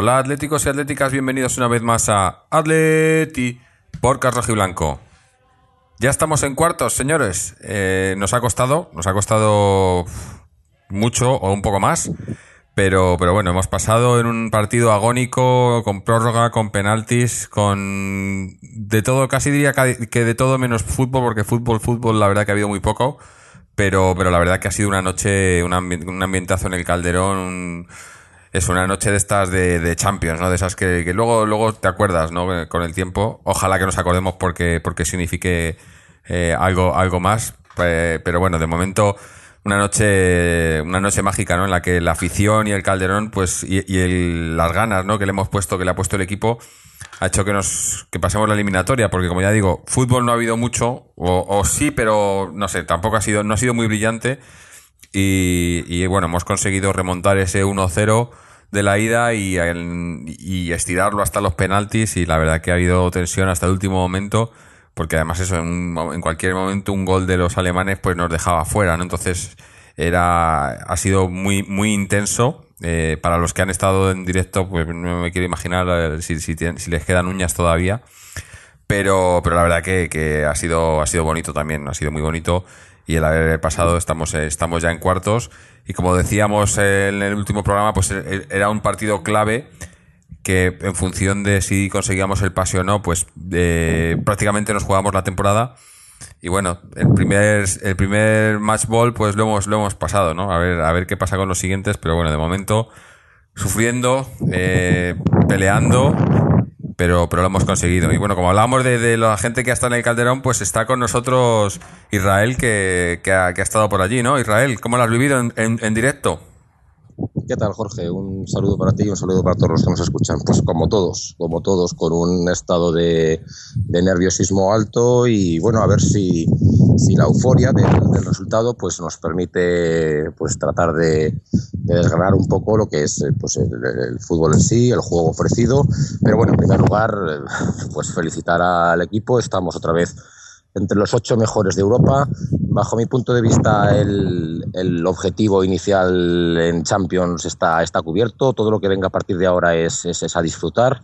Hola atléticos y atléticas, bienvenidos una vez más a Atleti Podcast Rojiblanco. Ya estamos en cuartos, señores. Eh, nos ha costado, nos ha costado mucho o un poco más, pero, pero bueno, hemos pasado en un partido agónico, con prórroga, con penaltis, con de todo, casi diría que de todo menos fútbol, porque fútbol, fútbol, la verdad que ha habido muy poco, pero, pero la verdad que ha sido una noche, un, ambi- un ambientazo en el Calderón, un- es una noche de estas de, de Champions, ¿no? De esas que, que luego, luego te acuerdas, ¿no? Con el tiempo. Ojalá que nos acordemos porque, porque signifique eh, algo, algo más. Eh, pero bueno, de momento, una noche, una noche mágica, ¿no? En la que la afición y el Calderón, pues, y, y el- las ganas, ¿no? Que le hemos puesto, que le ha puesto el equipo, ha hecho que nos, que pasemos la eliminatoria, porque como ya digo, fútbol no ha habido mucho, o, o sí, pero no sé, tampoco ha sido, no ha sido muy brillante. Y, y, bueno, hemos conseguido remontar ese 1-0 de la ida y, estirarlo hasta los penaltis y la verdad que ha habido tensión hasta el último momento porque además eso, en, en cualquier momento un gol de los alemanes pues nos dejaba fuera. Entonces era, ha sido muy, muy intenso. Eh, para los que han estado en directo, pues no me quiero imaginar eh, si, si, tienen- si les quedan uñas todavía. Pero, pero la verdad que, que ha sido, ha sido bonito también, ha sido muy bonito. Y el haber pasado, estamos, eh, estamos ya en cuartos. Y como decíamos en el último programa, pues eh, era un partido clave que en función de si conseguíamos el pase o no, pues eh, prácticamente nos jugamos la temporada. Y bueno, el primer, el primer match ball, pues lo hemos, lo hemos pasado, ¿no? A ver, a ver qué pasa con los siguientes, pero bueno, de momento, sufriendo, eh, peleando, pero, pero lo hemos conseguido. Y bueno, como hablábamos de, de la gente que estado en el Calderón, pues está con nosotros Israel, que, que, ha, que ha estado por allí, ¿no? Israel, ¿cómo lo has vivido en, en directo? ¿Qué tal, Jorge? Un saludo para ti y un saludo para todos los que nos escuchan. Pues como todos, como todos, con un estado de, de nerviosismo alto y bueno, a ver si, si la euforia del, resultado pues nos permite pues tratar de, de desgranar un poco lo que es eh, pues el, el fútbol en sí, el juego ofrecido. Pero bueno, en primer lugar, eh, pues felicitar al equipo. Estamos otra vez entre los ocho mejores de Europa. Bajo mi punto de vista, el, objetivo inicial en Champions está, está cubierto. Todo lo que venga a partir de ahora es, es a disfrutar.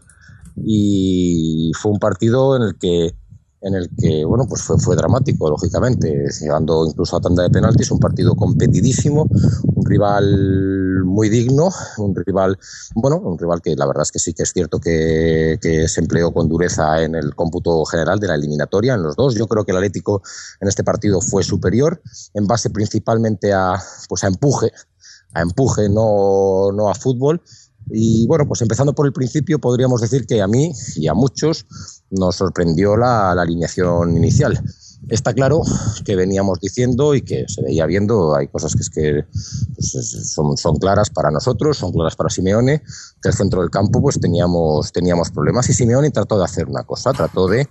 Y fue un partido en el que en el que bueno pues fue, fue dramático lógicamente llegando incluso a tanda de penaltis un partido competidísimo un rival muy digno un rival bueno un rival que la verdad es que sí que es cierto que, que se empleó con dureza en el cómputo general de la eliminatoria en los dos. Yo creo que el Atlético en este partido fue superior en base principalmente a pues a empuje a empuje no, no a fútbol y bueno, pues empezando por el principio, podríamos decir que a mí y a muchos nos sorprendió la, la, alineación inicial. Está claro que veníamos diciendo y que se veía viendo, hay cosas que, es que pues, son, son, claras para nosotros, son claras para Simeone, que el centro del campo pues teníamos, teníamos problemas y Simeone trató de hacer una cosa, trató de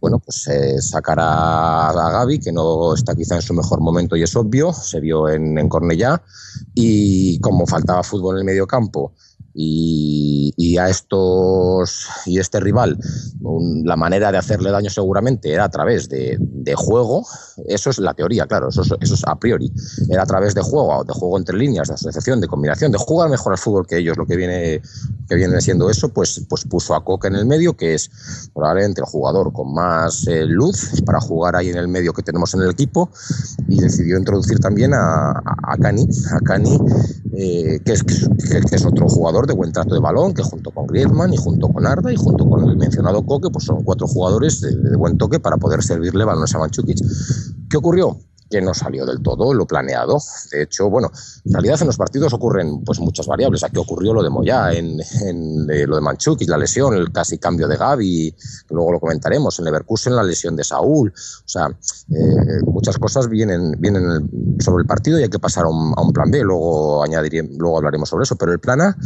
bueno, pues eh, sacar a, a, Gaby, que no está quizá en su mejor momento y es obvio, se vio en, en Cornellá, y como faltaba fútbol en el medio campo, y, a estos y este rival un, la manera de hacerle daño seguramente era a través de, de juego. Eso es la teoría claro eso es, eso es, a priori. Era a través de juego de juego entre líneas de asociación de combinación de jugar mejor al fútbol que ellos lo que viene que viene siendo eso pues pues puso a Coque en el medio que es probablemente el jugador con más eh, luz para jugar ahí en el medio que tenemos en el equipo y decidió introducir también a, a, a Cani a Cani eh, que, es, que es otro jugador de buen trato de balón, que junto con Griezmann y junto con Arda y junto con el mencionado Coque, pues son cuatro jugadores de, buen toque para poder servirle balones a Manchukic. ¿Qué ocurrió? Que no salió del todo lo planeado. De hecho, bueno, en realidad en los partidos ocurren pues muchas variables. Aquí ocurrió lo de Moyá, en, eh, lo de Manchuk, la lesión, el casi cambio de Gaby, luego lo comentaremos, en Leverkusen la lesión de Saúl. O sea, eh, muchas cosas vienen, vienen sobre el partido y hay que pasar a un, a un plan B. Luego añadiré, luego hablaremos sobre eso. Pero el plan A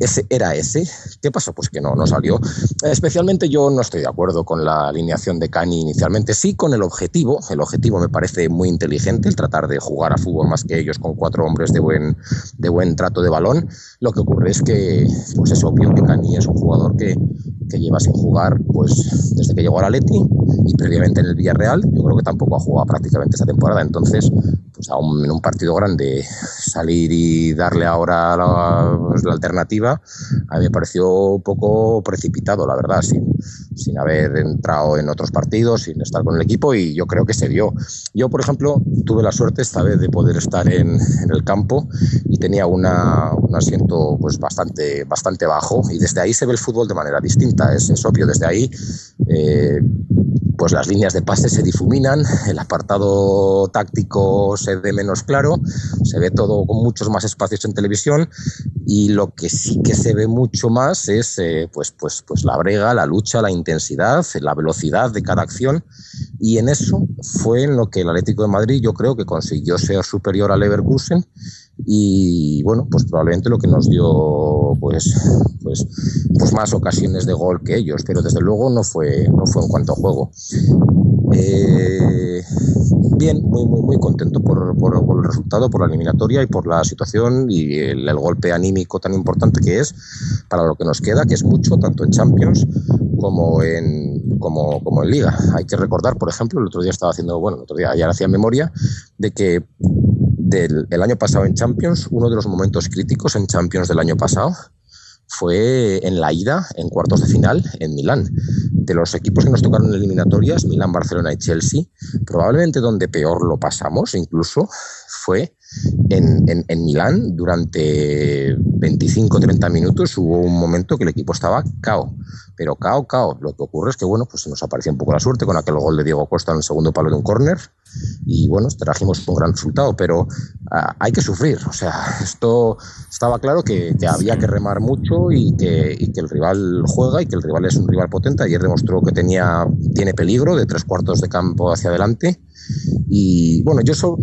ese era ese. ¿Qué pasó? Pues que no, no salió. Especialmente yo no estoy de acuerdo con la alineación de Cani inicialmente, sí con el objetivo. El objetivo me parece muy inteligente, el tratar de jugar a fútbol más que ellos con cuatro hombres de buen, de buen trato de balón. Lo que ocurre es que pues es obvio que Cani es un jugador que, que lleva sin jugar pues desde que llegó al Atleti y previamente en el Villarreal. Yo creo que tampoco ha jugado prácticamente esta temporada. Entonces, pues a un, en un partido grande salir y darle ahora la, pues, la alternativa a mí me pareció un poco precipitado, la verdad, sin, sin haber entrado en otros partidos, sin estar con el equipo y yo creo que se dio. Yo, por ejemplo, tuve la suerte esta vez de poder estar en, en el campo y tenía una, un asiento pues bastante, bastante bajo y desde ahí se ve el fútbol de manera distinta, es, es obvio, desde ahí eh, pues las líneas de pase se difuminan, el apartado táctico se ve menos claro, se ve todo con muchos más espacios en televisión y lo que sí que se ve mucho más es eh, pues, pues, pues la brega, la lucha, la intensidad, la velocidad de cada acción y en eso fue en lo que el Atlético de Madrid yo creo que consiguió ser superior al Leverkusen y bueno, pues probablemente lo que nos dio pues, pues, pues más ocasiones de gol que ellos, pero desde luego no fue, no fue en cuanto a juego. Eh, bien, muy, muy, muy contento por, por, por, el resultado, por la eliminatoria y por la situación y el, el, golpe anímico tan importante que es para lo que nos queda, que es mucho, tanto en Champions como en, como, como en Liga. Hay que recordar, por ejemplo, el otro día estaba haciendo, bueno, el otro día ya hacía memoria de que del el año pasado en Champions, uno de los momentos críticos en Champions del año pasado fue en la ida en cuartos de final en Milán. De los equipos que nos tocaron en eliminatorias, Milán, Barcelona y Chelsea, probablemente donde peor lo pasamos incluso fue en, en, en Milán durante 25-30 minutos hubo un momento que el equipo estaba cao, pero cao, cao. Lo que ocurre es que, bueno, pues nos apareció un poco la suerte con aquel gol de Diego Costa en el segundo palo de un córner y, bueno, trajimos un gran resultado, pero uh, hay que sufrir. O sea, esto estaba claro que, que había que remar mucho y que, y que, el rival juega y que el rival es un rival potente. Ayer demostró que tenía, tiene peligro de tres cuartos de campo hacia adelante. Y, bueno, yo so,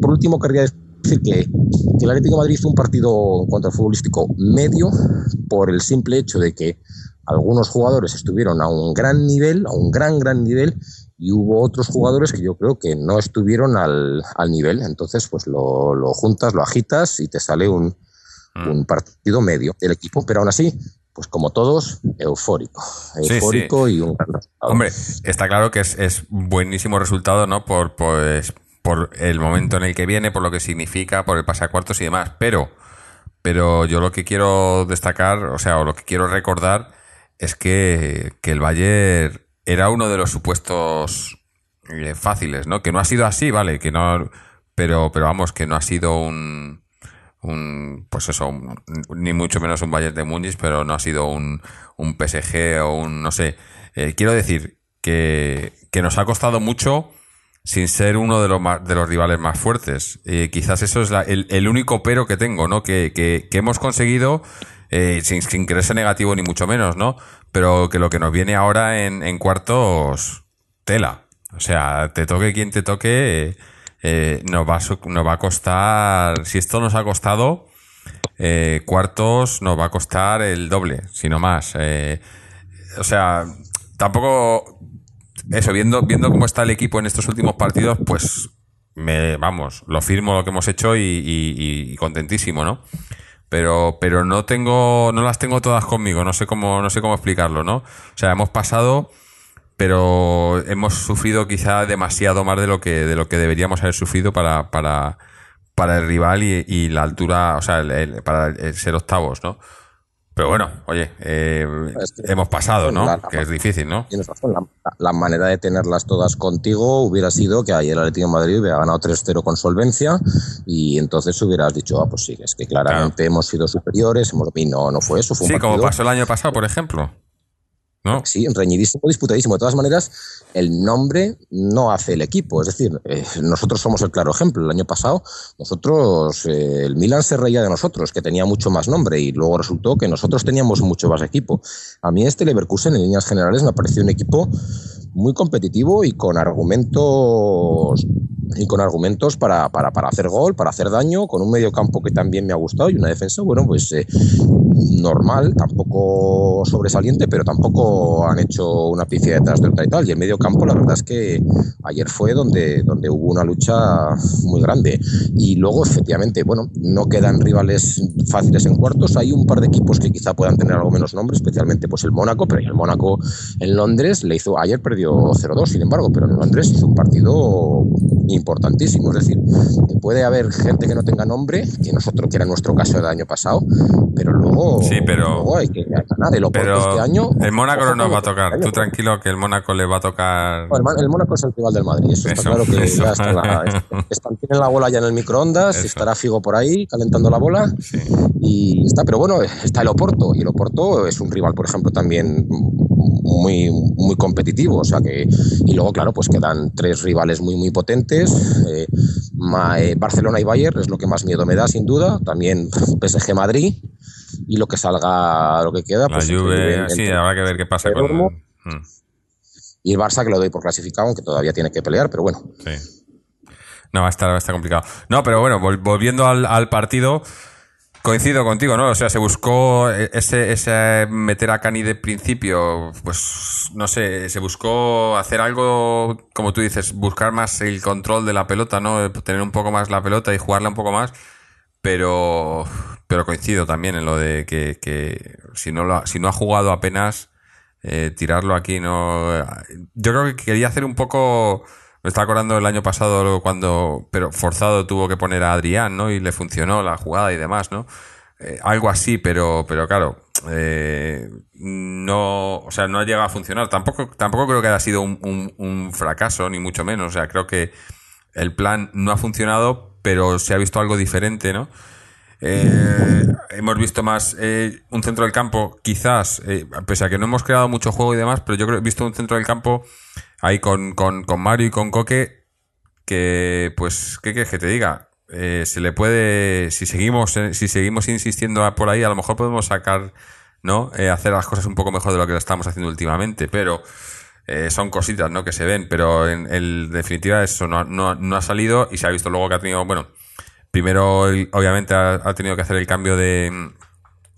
por último querría decir que, que el Atlético de Madrid hizo un partido contra el futbolístico medio por el simple hecho de que algunos jugadores estuvieron a un gran nivel, a un gran, gran nivel, y hubo otros jugadores que yo creo que no estuvieron al, al nivel. Entonces, pues lo, lo, juntas, lo agitas y te sale un, mm. un partido medio del equipo, pero aún así, pues como todos, eufórico. Eufórico sí, sí. y un gran resultado. Hombre, está claro que es, es buenísimo resultado, ¿no? Por, pues, por el momento en el que viene, por lo que significa, por el pasar cuartos y demás. Pero, pero yo lo que quiero destacar, o sea, o lo que quiero recordar es que, que el Bayern era uno de los supuestos eh, fáciles, ¿no? Que no ha sido así, vale, que no, pero, pero vamos, que no ha sido un, un pues eso, un, ni mucho menos un Bayern de Múnich, pero no ha sido un, un PSG o un, no sé. Eh, quiero decir que, que nos ha costado mucho sin ser uno de los, de los rivales más fuertes. Eh, quizás eso es la, el, único pero que tengo, ¿no? Que, que, que hemos conseguido, eh, sin, sin creerse negativo ni mucho menos, ¿no? Pero que lo que nos viene ahora en, en cuartos, tela. O sea, te toque quien te toque, eh, nos, va, nos va a costar, si esto nos ha costado, eh, cuartos nos va a costar el doble, si no más. Eh, o sea, tampoco eso, viendo, viendo cómo está el equipo en estos últimos partidos, pues me, vamos, lo firmo lo que hemos hecho y, contentísimo, ¿no? Pero, pero no tengo, no las tengo todas conmigo, no sé cómo, no sé cómo explicarlo, ¿no? O sea, hemos pasado, pero hemos sufrido quizá demasiado más de lo que, de lo que deberíamos haber sufrido para, para, para el rival y, la altura, o sea, el, para el ser octavos, ¿no? Pero bueno, oye, eh, es que hemos pasado, ¿no? La, la, que es difícil, ¿no? Tienes razón. La, la, manera de tenerlas todas contigo hubiera sido que ayer el Atlético de Madrid hubiera ganado 3-0 con solvencia y entonces hubieras dicho, ah, pues sí, es que claramente claro. hemos sido superiores, hemos... y no, no fue eso. Fue sí, como pasó el año pasado, por ejemplo. ¿No? Sí, reñidísimo, disputadísimo. De todas maneras, el nombre no hace el equipo. Es decir, eh, nosotros somos el claro ejemplo. El año pasado, nosotros, eh, el Milan se reía de nosotros, que tenía mucho más nombre, y luego resultó que nosotros teníamos mucho más equipo. A mí este Leverkusen, en líneas generales, me ha parecido un equipo muy competitivo y con argumentos y con argumentos para, para, para, hacer gol, para hacer daño, con un medio campo que también me ha gustado y una defensa, bueno, pues eh, normal, tampoco sobresaliente, pero tampoco han hecho una pifia detrás de otra y tal. Y el medio campo, la verdad es que ayer fue donde, donde hubo una lucha muy grande. Y luego, efectivamente, bueno, no quedan rivales fáciles en cuartos. Hay un par de equipos que quizá puedan tener algo menos nombre, especialmente pues el Mónaco, pero el Mónaco en Londres le hizo, ayer perdió 0-2, sin embargo, pero en Londres hizo un partido importantísimo. Es decir, puede haber gente que no tenga nombre, que nosotros, que era nuestro caso del año pasado, pero luego, sí, pero, luego hay que ganar. El pero este año, el Mónaco no nos va a tocar. Tú tranquilo que el Mónaco le va a tocar. El, Mónaco es el rival del Madrid. Eso, eso está claro que eso. ya está la, están, tienen la bola ya en el microondas, eso. estará Figo por ahí calentando la bola. Sí. Y está, pero bueno, está el Oporto. Y el Oporto es un rival, por ejemplo, también muy, muy competitivo. O sea que, y luego, claro, pues quedan tres rivales muy, muy potentes. Eh, eh, Barcelona y Bayern es lo que más miedo me da, sin duda. También PSG Madrid. Y lo que salga, lo que queda. La pues, Juve, sí, habrá que ver qué pasa con. Hmm. Y el Barça, que lo doy por clasificado, aunque todavía tiene que pelear, pero bueno. Sí. No, va a estar, va a estar complicado. No, pero bueno, volviendo al, al partido. Coincido contigo, ¿no? O sea, se buscó ese, ese meter a Cani de principio, pues no sé, se buscó hacer algo, como tú dices, buscar más el control de la pelota, ¿no? Tener un poco más la pelota y jugarla un poco más, pero, pero coincido también en lo de que, que si no lo, si no ha jugado apenas, eh, tirarlo aquí, no. Yo creo que quería hacer un poco. Me estaba acordando el año pasado cuando, pero forzado tuvo que poner a Adrián, ¿no? Y le funcionó la jugada y demás, ¿no? Eh, algo así, pero, pero claro, eh, no, o sea, no ha llegado a funcionar. Tampoco, tampoco creo que haya sido un, fracaso, ni mucho menos. O sea, creo que el plan no ha funcionado, pero se ha visto algo diferente, ¿no? Eh, hemos visto más un centro del campo, quizás, pese a que no hemos creado mucho juego y demás, pero yo creo he visto un centro del campo ahí con, con, con Mario y con Coque que, pues, ¿qué quieres que te diga? Eh, se le puede, si seguimos, si seguimos insistiendo por ahí, a lo mejor podemos sacar, ¿no? hacer las cosas un poco mejor de lo que estamos haciendo últimamente, pero son cositas, ¿no? Que se ven, pero en, definitiva eso no, no, no ha salido y se ha visto luego que ha tenido, bueno, Primero, obviamente, ha, tenido que hacer el cambio de,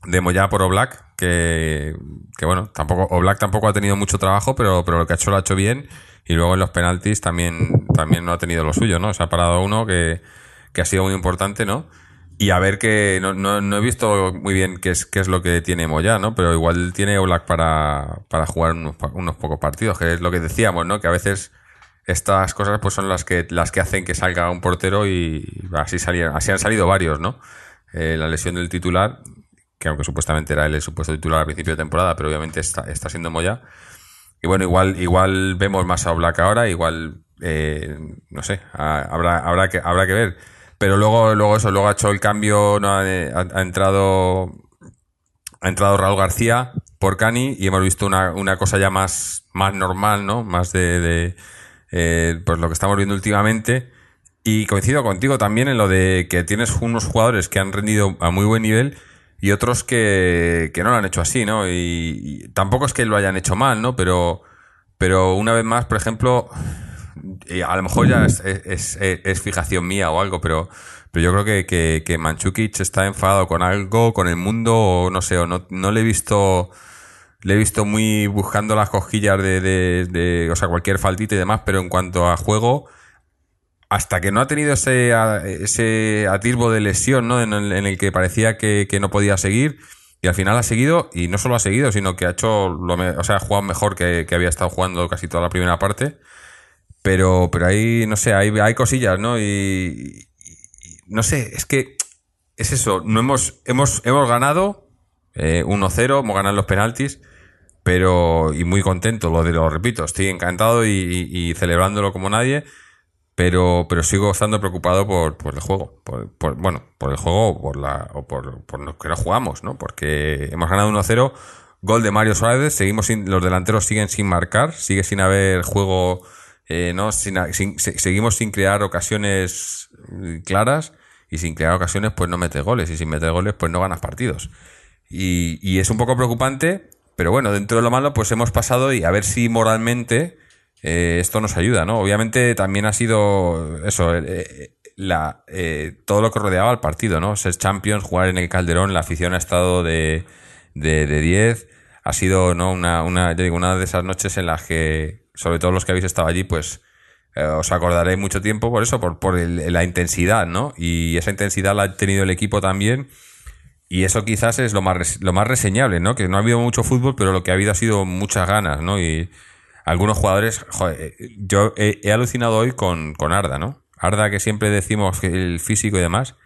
de Moya por Oblak, que, que bueno, tampoco, Oblak tampoco ha tenido mucho trabajo, pero, pero lo que ha hecho lo ha hecho bien. Y luego en los penaltis también, también no ha tenido lo suyo, ¿no? Se ha parado uno que, que ha sido muy importante, ¿no? Y a ver que no, no, no he visto muy bien qué es, qué es lo que tiene Moya, ¿no? Pero igual tiene Oblak para, para jugar unos, unos pocos partidos, que es lo que decíamos, ¿no? Que a veces estas cosas pues son las que las que hacen que salga un portero y así salieron, así han salido varios, ¿no? Eh, la lesión del titular, que aunque supuestamente era el supuesto titular al principio de temporada, pero obviamente está, está siendo Moya. Y bueno, igual, igual vemos más a Black ahora, igual eh, no sé, habrá, habrá que, habrá que ver. Pero luego, luego eso, luego ha hecho el cambio, ¿no? ha, ha, entrado ha entrado Raúl García por Cani y hemos visto una, una cosa ya más, más normal, ¿no? Más de, de eh, pues lo que estamos viendo últimamente. Y coincido contigo también en lo de que tienes unos jugadores que han rendido a muy buen nivel y otros que, que no lo han hecho así, ¿no? Y, tampoco es que lo hayan hecho mal, ¿no? Pero, pero una vez más, por ejemplo, a lo mejor ya es, es, es, es fijación mía o algo, pero, pero yo creo que, que, que Manchukic está enfadado con algo, con el mundo, o no sé, o no, no le he visto le he visto muy buscando las cosquillas de, de, de, o sea, cualquier faltita y demás, pero en cuanto a juego, hasta que no ha tenido ese, ese atisbo de lesión, ¿no? En el, que parecía que, no podía seguir, y al final ha seguido, y no solo ha seguido, sino que ha hecho, lo o sea, ha jugado mejor que, había estado jugando casi toda la primera parte, pero, pero ahí, no sé, hay, hay cosillas, ¿no? Y, no sé, es que es eso, no hemos, hemos, hemos ganado eh, 1-0, hemos ganado los penaltis, pero y muy contento, lo, lo repito, estoy encantado y, celebrándolo como nadie, pero, pero sigo estando preocupado por, por el juego, por, bueno, por el juego o por, la, o por, por lo que no jugamos, ¿no? Porque hemos ganado 1-0, Gol de Mario Suárez, seguimos sin, los delanteros siguen sin marcar, sigue sin haber juego, eh, no, sin, sin- se- seguimos sin crear ocasiones claras y sin crear ocasiones pues no metes goles y sin meter goles pues no ganas partidos. Y, y es un poco preocupante, pero bueno, dentro de lo malo pues hemos pasado y a ver si moralmente eh, esto nos ayuda, ¿no? Obviamente también ha sido eso, eh, la, eh, todo lo que rodeaba al partido, ¿no? Ser Champions, jugar en el Calderón, la afición ha estado de, de, de 10. Ha sido ¿no? una, una, digo, una de esas noches en las que, sobre todo los que habéis estado allí, pues eh, os acordaré mucho tiempo por eso, por, por el- la intensidad, ¿no? Y esa intensidad la ha tenido el equipo también. Y eso quizás es lo más, lo más reseñable, ¿no? Que no ha habido mucho fútbol, pero lo que ha habido ha sido muchas ganas, ¿no? Y algunos jugadores, eh, yo he, alucinado hoy con, con Arda, ¿no? Arda que siempre decimos el físico y demás,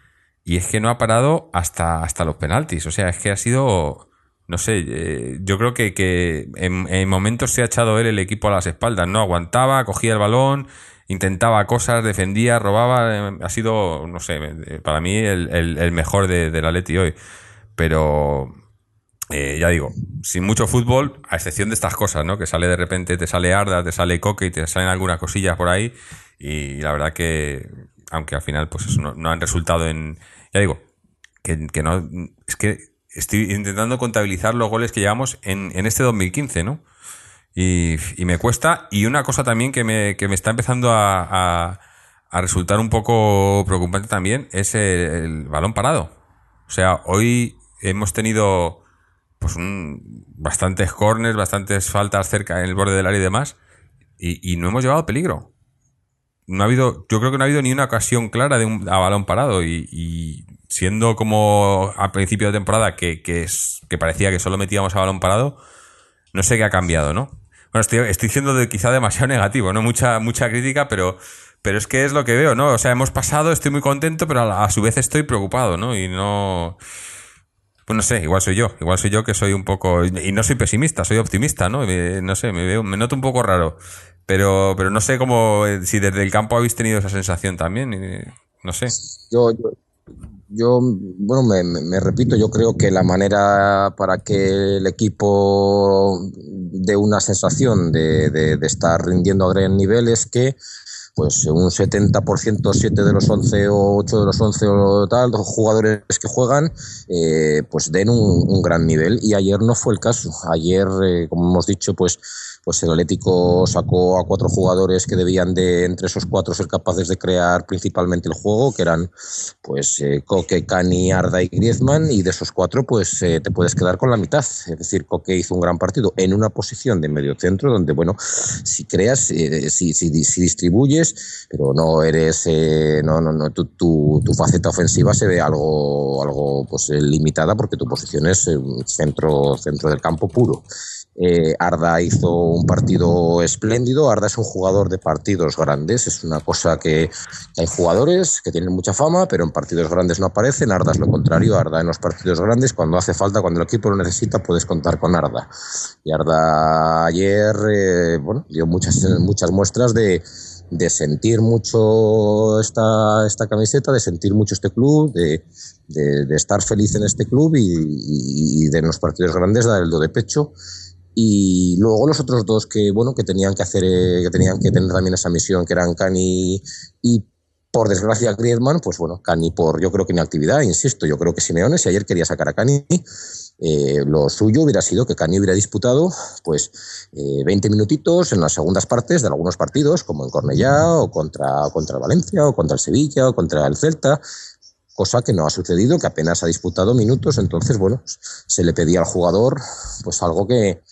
y es que no ha parado hasta, hasta los penaltis, o sea, es que ha sido, no sé, eh, yo creo que, en, en momentos se ha echado él el equipo a las espaldas, ¿no? Aguantaba, cogía el balón, intentaba cosas, defendía, robaba, eh, ha sido, no sé, para mí el mejor de, del Atleti hoy, pero eh, ya digo, sin mucho fútbol, a excepción de estas cosas, ¿no? Que sale de repente, te sale Arda, te sale Coque y te salen algunas cosillas por ahí. Y la verdad que, aunque al final, pues eso, no, han resultado en. Ya digo, que, no. Es que estoy intentando contabilizar los goles que llevamos en, en este 2015, ¿no? Y, me cuesta. Y una cosa también que me, que me está empezando a, a, resultar un poco preocupante también es el balón parado. O sea, hoy hemos tenido pues un, bastantes corners, bastantes faltas cerca en el borde del área y demás, y, no hemos llevado peligro. No ha habido, yo creo que no ha habido ni una ocasión clara de un a balón parado, y, siendo como a principio de temporada que, que, es, que parecía que solo metíamos a balón parado, no sé qué ha cambiado, ¿no? Bueno, estoy, estoy siendo quizá demasiado negativo, ¿no? Mucha, mucha crítica, pero, pero es que es lo que veo, ¿no? O sea, hemos pasado, estoy muy contento, pero a su vez estoy preocupado, ¿no? Y no. Pues no sé, igual soy yo, igual soy yo que soy un poco. Y no soy pesimista, soy optimista, ¿no? No sé, me veo, me noto un poco raro. Pero, pero no sé cómo. eh, Si desde el campo habéis tenido esa sensación también. y no sé. Yo, yo, yo, bueno, me, me- me repito, yo creo que la manera para que el equipo dé una sensación de, de- de estar rindiendo a gran nivel es que pues un 70%, 7 de los 11 o 8 de los 11 o tal, dos jugadores que juegan, eh, pues den un, un gran nivel. Y ayer no fue el caso. Ayer, eh, como hemos dicho, pues, pues el Atlético sacó a cuatro jugadores que debían de, entre esos cuatro, ser capaces de crear principalmente el juego, que eran pues eh, Coque, Cani, Arda y Griezmann, y de esos cuatro, pues eh, te puedes quedar con la mitad. Es decir, Coque hizo un gran partido en una posición de medio centro, donde, bueno, si creas, eh, si, si, distribuyes, pero no eres, eh, no, no, no, tu, tu, tu faceta ofensiva se ve algo, algo pues limitada porque tu posición es eh, centro, centro del campo puro. Eh, Arda hizo un partido espléndido. Arda es un jugador de partidos grandes. Es una cosa que, hay jugadores que tienen mucha fama, pero en partidos grandes no aparecen. Arda es lo contrario. Arda en los partidos grandes, cuando hace falta, cuando el equipo lo necesita, puedes contar con Arda. Y Arda ayer, eh, bueno, dio muchas, muchas muestras de, sentir mucho esta, esta camiseta, de sentir mucho este club, de, estar feliz en este club y, y, de los partidos grandes dar el do de pecho y luego los otros dos que bueno que tenían que hacer eh, que tenían que tener también esa misión que eran Cani y por desgracia Griezmann pues bueno Cani por yo creo que inactividad insisto yo creo que Simeone si ayer quería sacar a Cani eh, lo suyo hubiera sido que Cani hubiera disputado pues eh, 20 minutitos en las segundas partes de algunos partidos como en Cornellá o contra contra el Valencia o contra el Sevilla o contra el Celta cosa que no ha sucedido, que apenas ha disputado minutos, entonces, bueno, se le pedía al jugador pues algo que,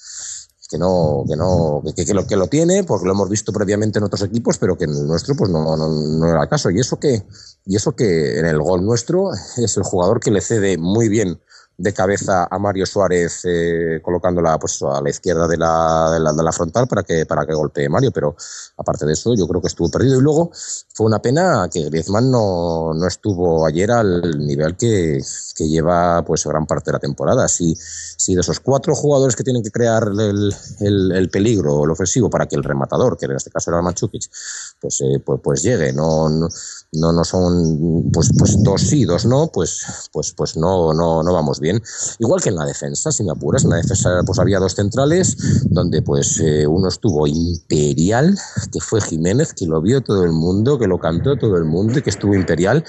que no, que no, que, que, lo, que lo tiene, porque lo hemos visto previamente en otros equipos, pero que en el nuestro pues no, no, no era el caso. Y eso que, y eso que en el gol nuestro es el jugador que le cede muy bien de cabeza a Mario Suárez eh, colocándola pues a la izquierda de la, de la, de la frontal para que para que golpee Mario pero aparte de eso yo creo que estuvo perdido y luego fue una pena que Griezmann no, no estuvo ayer al nivel que, que lleva pues gran parte de la temporada si, si de esos cuatro jugadores que tienen que crear el, el, el peligro el ofensivo para que el rematador que en este caso era Manchukic pues, eh, pues, llegue no, no no, no son pues, pues dos sí, dos no, pues, pues, pues no, no, no vamos bien. Bien. Igual que en la defensa, si me apuras, en la defensa pues había dos centrales, donde pues eh, uno estuvo imperial, que fue Jiménez, que lo vio todo el mundo, que lo cantó todo el mundo y que estuvo imperial.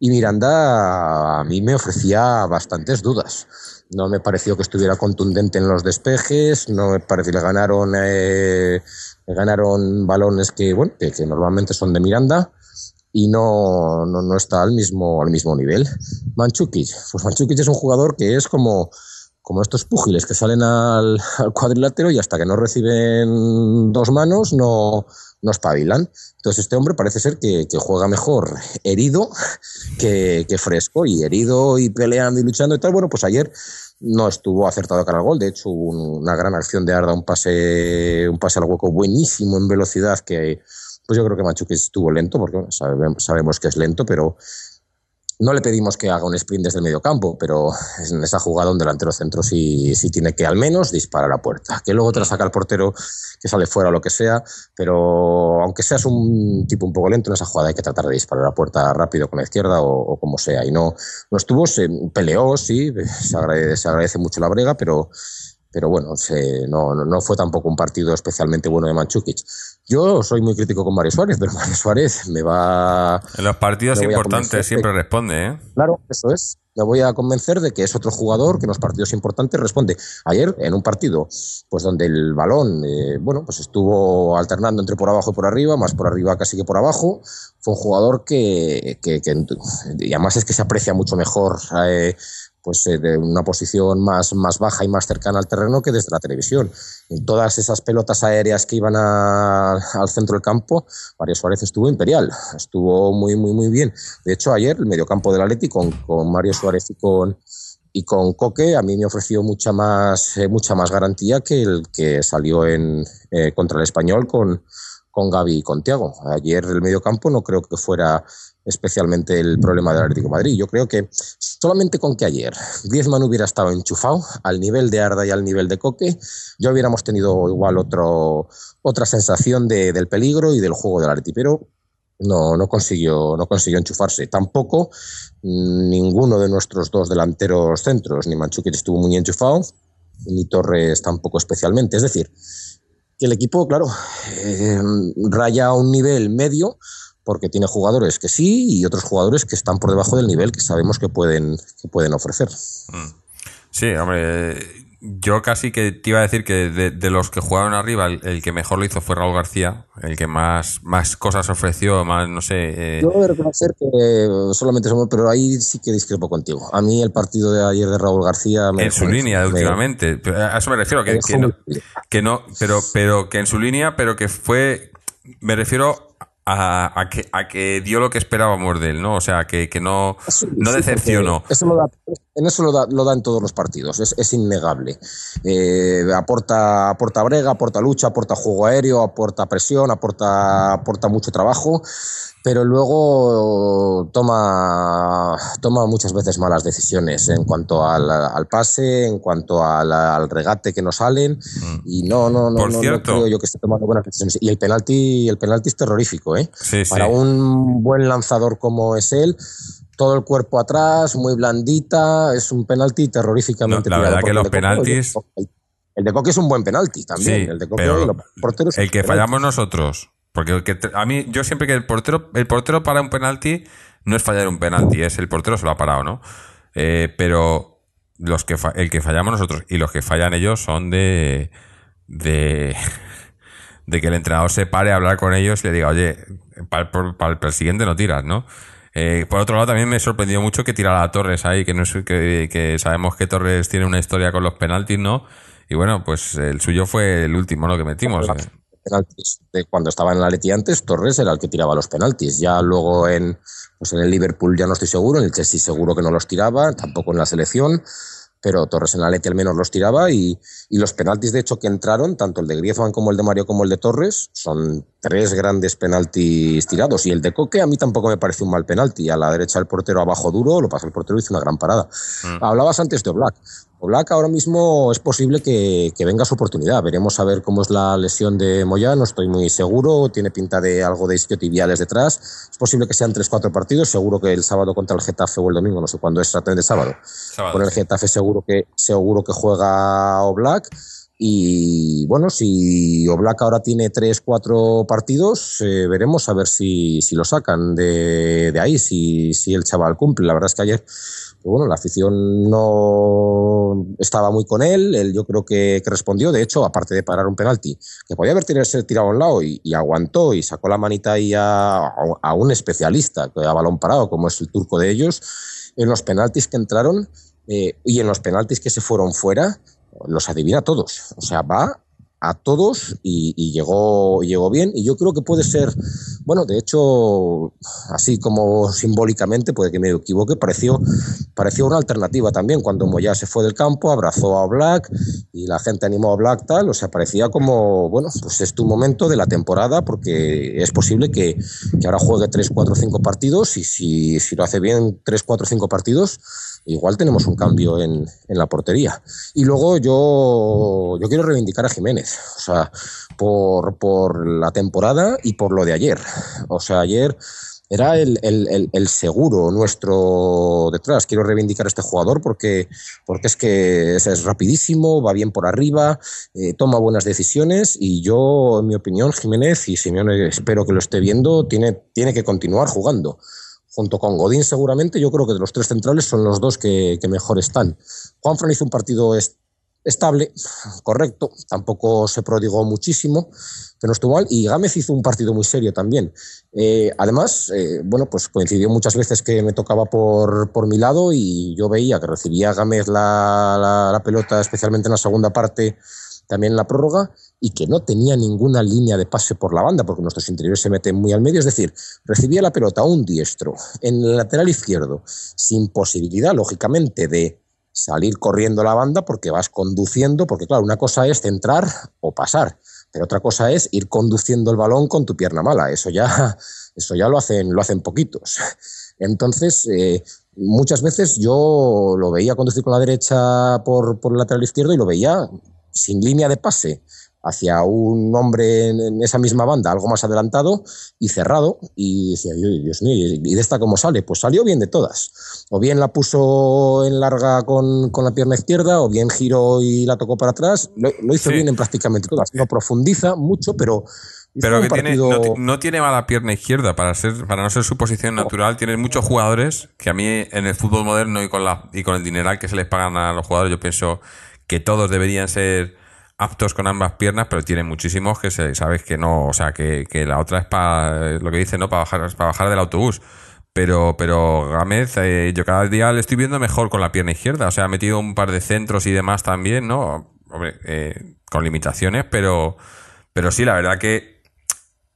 Y Miranda a mí me ofrecía bastantes dudas. No me pareció que estuviera contundente en los despejes, no me pareció que ganaron, eh, ganaron balones que, bueno, que, que normalmente son de Miranda y no, no, no, está al mismo, al mismo nivel. Manchukic, pues Manchukic es un jugador que es como, como estos púgiles que salen al, cuadrilátero y hasta que no reciben dos manos no, no espabilan. Entonces este hombre parece ser que, juega mejor herido que, fresco y herido y peleando y luchando y tal. Bueno, pues ayer no estuvo acertado cara al gol. De hecho, una gran acción de Arda, un pase, un pase al hueco buenísimo en velocidad que pues yo creo que Machuque estuvo lento, porque sabemos, que es lento, pero no le pedimos que haga un sprint desde el medio campo, pero en esa jugada un delantero centro sí, sí tiene que al menos disparar a puerta. Que luego te la saca el portero que sale fuera o lo que sea, pero aunque seas un tipo un poco lento en esa jugada hay que tratar de disparar a puerta rápido con la izquierda o, como sea. Y no, no estuvo, se peleó, sí, se agradece mucho la brega, pero pero bueno, se, no, no, fue tampoco un partido especialmente bueno de Manchukic. Yo soy muy crítico con Mario Suárez, pero Mario Suárez me va... En los partidos importantes siempre de, responde, ¿eh? Claro, eso es. Me voy a convencer de que es otro jugador que en los partidos importantes responde. Ayer, en un partido pues donde el balón, eh, bueno, pues estuvo alternando entre por abajo y por arriba, más por arriba casi que por abajo, fue un jugador que, que, que y además es que se aprecia mucho mejor... Eh, pues eh, de una posición más, más baja y más cercana al terreno que desde la televisión. En todas esas pelotas aéreas que iban al centro del campo, Mario Suárez estuvo imperial, estuvo muy, muy, muy bien. De hecho, ayer el mediocampo del Atleti con, con Mario Suárez y con, y con Coque a mí me ofreció mucha más, eh, mucha más garantía que el que salió en, eh, contra el español con, con Gaby y con Tiago. Ayer el mediocampo no creo que fuera especialmente el problema del Atlético Madrid. Yo creo que solamente con que ayer Griezmann hubiera estado enchufado al nivel de Arda y al nivel de Coque, ya hubiéramos tenido igual otro, otra sensación de, del peligro y del juego del Atlético. Pero no, no, consiguió, no consiguió enchufarse. Tampoco ninguno de nuestros dos delanteros centros, ni Manchukic estuvo muy enchufado, ni Torres tampoco especialmente. Es decir, que el equipo, claro, eh, raya a un nivel medio, porque tiene jugadores que sí y otros jugadores que están por debajo del nivel que sabemos que pueden, que pueden ofrecer. Mm. Sí, hombre, yo casi que te iba a decir que de, de los que jugaron arriba, el, el, que mejor lo hizo fue Raúl García, el que más, más cosas ofreció, más, no sé. Eh... Yo debo reconocer que solamente somos, pero ahí sí que discrepo contigo. A mí el partido de ayer de Raúl García. Me en su línea, me, últimamente. A eso me refiero, que, que, no, que no, pero, pero que en su línea, pero que fue. Me refiero a, a, que, a que dio lo que esperábamos de él, ¿no? O sea, que, que no, sí, no decepcionó. Eso lo da, en eso lo da, lo da, en todos los partidos, es, es innegable. Eh, aporta, aporta brega, aporta lucha, aporta juego aéreo, aporta presión, aporta, aporta mucho trabajo pero luego toma, toma muchas veces malas decisiones en cuanto al, al pase, en cuanto al, al, regate que no salen, mm. y no, no, no, no, no, creo yo que esté tomando buenas decisiones. Y el penalti, el penalti es terrorífico, ¿eh? Sí, Para sí. un buen lanzador como es él, todo el cuerpo atrás, muy blandita, es un penalti terroríficamente no, La verdad que los penaltis... El, el de Coque es un buen penalti también. Sí, el de Coque, pero los porteros el que fallamos nosotros porque que a mí, yo siempre que el portero, el portero para un penalti no es fallar un penalti, es el portero se lo ha parado, ¿no? Eh, pero los que el que fallamos nosotros y los que fallan ellos son de, de, de que el entrenador se pare a hablar con ellos y le diga, oye, para, para, para el siguiente no tiras, ¿no? Eh, por otro lado, también me sorprendió mucho que tirara a Torres ahí, que, no es, que, que sabemos que Torres tiene una historia con los penaltis, ¿no? Y bueno, pues el suyo fue el último, ¿no? Que metimos. Eh. de cuando estaba en la Leti antes, Torres era el que tiraba los penaltis. Ya luego en, pues en el Liverpool ya no estoy seguro, en el Chelsea seguro que no los tiraba, tampoco en la selección, pero Torres en la Leti al menos los tiraba y, y, los penaltis de hecho que entraron, tanto el de Griezmann como el de Mario como el de Torres, son tres grandes penaltis tirados y el de Coque a mí tampoco me parece un mal penalti. A la derecha el portero abajo duro, lo pasa el portero hizo una gran parada. Mm. Hablabas antes de Oblak. Oblak ahora mismo es posible que, que, venga su oportunidad. Veremos a ver cómo es la lesión de Moya, no estoy muy seguro. Tiene pinta de algo de isquiotibiales detrás. Es posible que sean 3-4 partidos. Seguro que el sábado contra el Getafe o el domingo, no sé cuándo es exactamente sábado. sábado. Con el Getafe seguro que, seguro que juega Oblak. Y bueno, si Oblak ahora tiene 3-4 partidos, eh, veremos a ver si, si lo sacan de, de ahí, si, si el chaval cumple. La verdad es que ayer bueno, la afición no estaba muy con él, él yo creo que, respondió, de hecho, aparte de parar un penalti, que podía haber tirado a un lado y, aguantó y sacó la manita ahí a, un especialista, a balón parado, como es el turco de ellos, en los penaltis que entraron eh, y en los penaltis que se fueron fuera, los adivina todos. O sea, va a todos y, llegó, llegó bien. Y yo creo que puede ser, bueno, de hecho, así como simbólicamente, puede que me equivoque, pareció, pareció una alternativa también. Cuando Moya se fue del campo, abrazó a Black y la gente animó a Black tal, o sea, parecía como, bueno, pues es tu momento de la temporada porque es posible que, que ahora juegue 3, 4, 5 partidos y si, si lo hace bien 3, 4, 5 partidos, igual tenemos un cambio en, en, la portería. Y luego yo, yo quiero reivindicar a Jiménez, o sea, por, por la temporada y por lo de ayer. O sea, ayer era el, el, el, seguro nuestro detrás. Quiero reivindicar a este jugador porque, porque es que es, rapidísimo, va bien por arriba, eh, toma buenas decisiones y yo, en mi opinión, Jiménez, y Simeone espero que lo esté viendo, tiene, tiene que continuar jugando junto con Godín seguramente, yo creo que de los tres centrales son los dos que, mejor están. Juanfran hizo un partido estable, correcto, tampoco se prodigó muchísimo, pero no estuvo mal, y Gámez hizo un partido muy serio también. Eh, además, eh, bueno, pues coincidió muchas veces que me tocaba por, por mi lado y yo veía que recibía Gámez la, la pelota, especialmente en la segunda parte, también en la prórroga, y que no tenía ninguna línea de pase por la banda, porque nuestros interiores se meten muy al medio. Es decir, recibía la pelota un diestro en el lateral izquierdo, sin posibilidad, lógicamente, de salir corriendo la banda porque vas conduciendo, porque claro, una cosa es centrar o pasar, pero otra cosa es ir conduciendo el balón con tu pierna mala. Eso ya, eso ya lo hacen, lo hacen poquitos. Entonces, eh, muchas veces yo lo veía conducir con la derecha por, por el lateral izquierdo y lo veía sin línea de pase hacia un hombre en, esa misma banda, algo más adelantado y cerrado. Y decía, Dios mío, ¿y de esta cómo sale? Pues salió bien de todas. O bien la puso en larga con, la pierna izquierda, o bien giró y la tocó para atrás. Lo, hizo bien en prácticamente todas. No profundiza mucho, pero. Pero que tiene, no, tiene mala pierna izquierda para ser para no ser su posición natural. Tiene muchos jugadores que a mí en el fútbol moderno y con, la, y con el dineral que se les pagan a los jugadores, yo pienso que todos deberían ser aptos con ambas piernas, pero tiene muchísimos que se, sabes que no, o sea, que, que la otra es para lo que dice, ¿no? Para bajar, para bajar del autobús. Pero, pero Gámez, eh, yo cada día le estoy viendo mejor con la pierna izquierda. O sea, ha metido un par de centros y demás también, ¿no? Hombre, eh, con limitaciones, pero, pero sí, la verdad que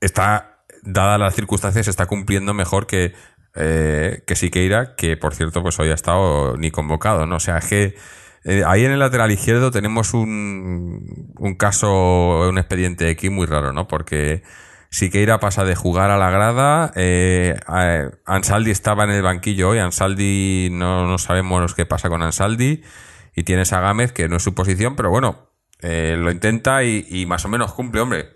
está, dadas las circunstancias, está cumpliendo mejor que, eh, que Siqueira, que por cierto, pues hoy ha estado ni convocado, ¿no? O sea, es que eh, ahí en el lateral izquierdo tenemos un, un caso, un expediente X muy raro, ¿no? Porque Siqueira pasa de jugar a la grada, eh, Ansaldi estaba en el banquillo hoy, Ansaldi no, no sabemos qué pasa con Ansaldi, y tienes a Gámez, que no es su posición, pero bueno, eh, lo intenta y, más o menos cumple, hombre.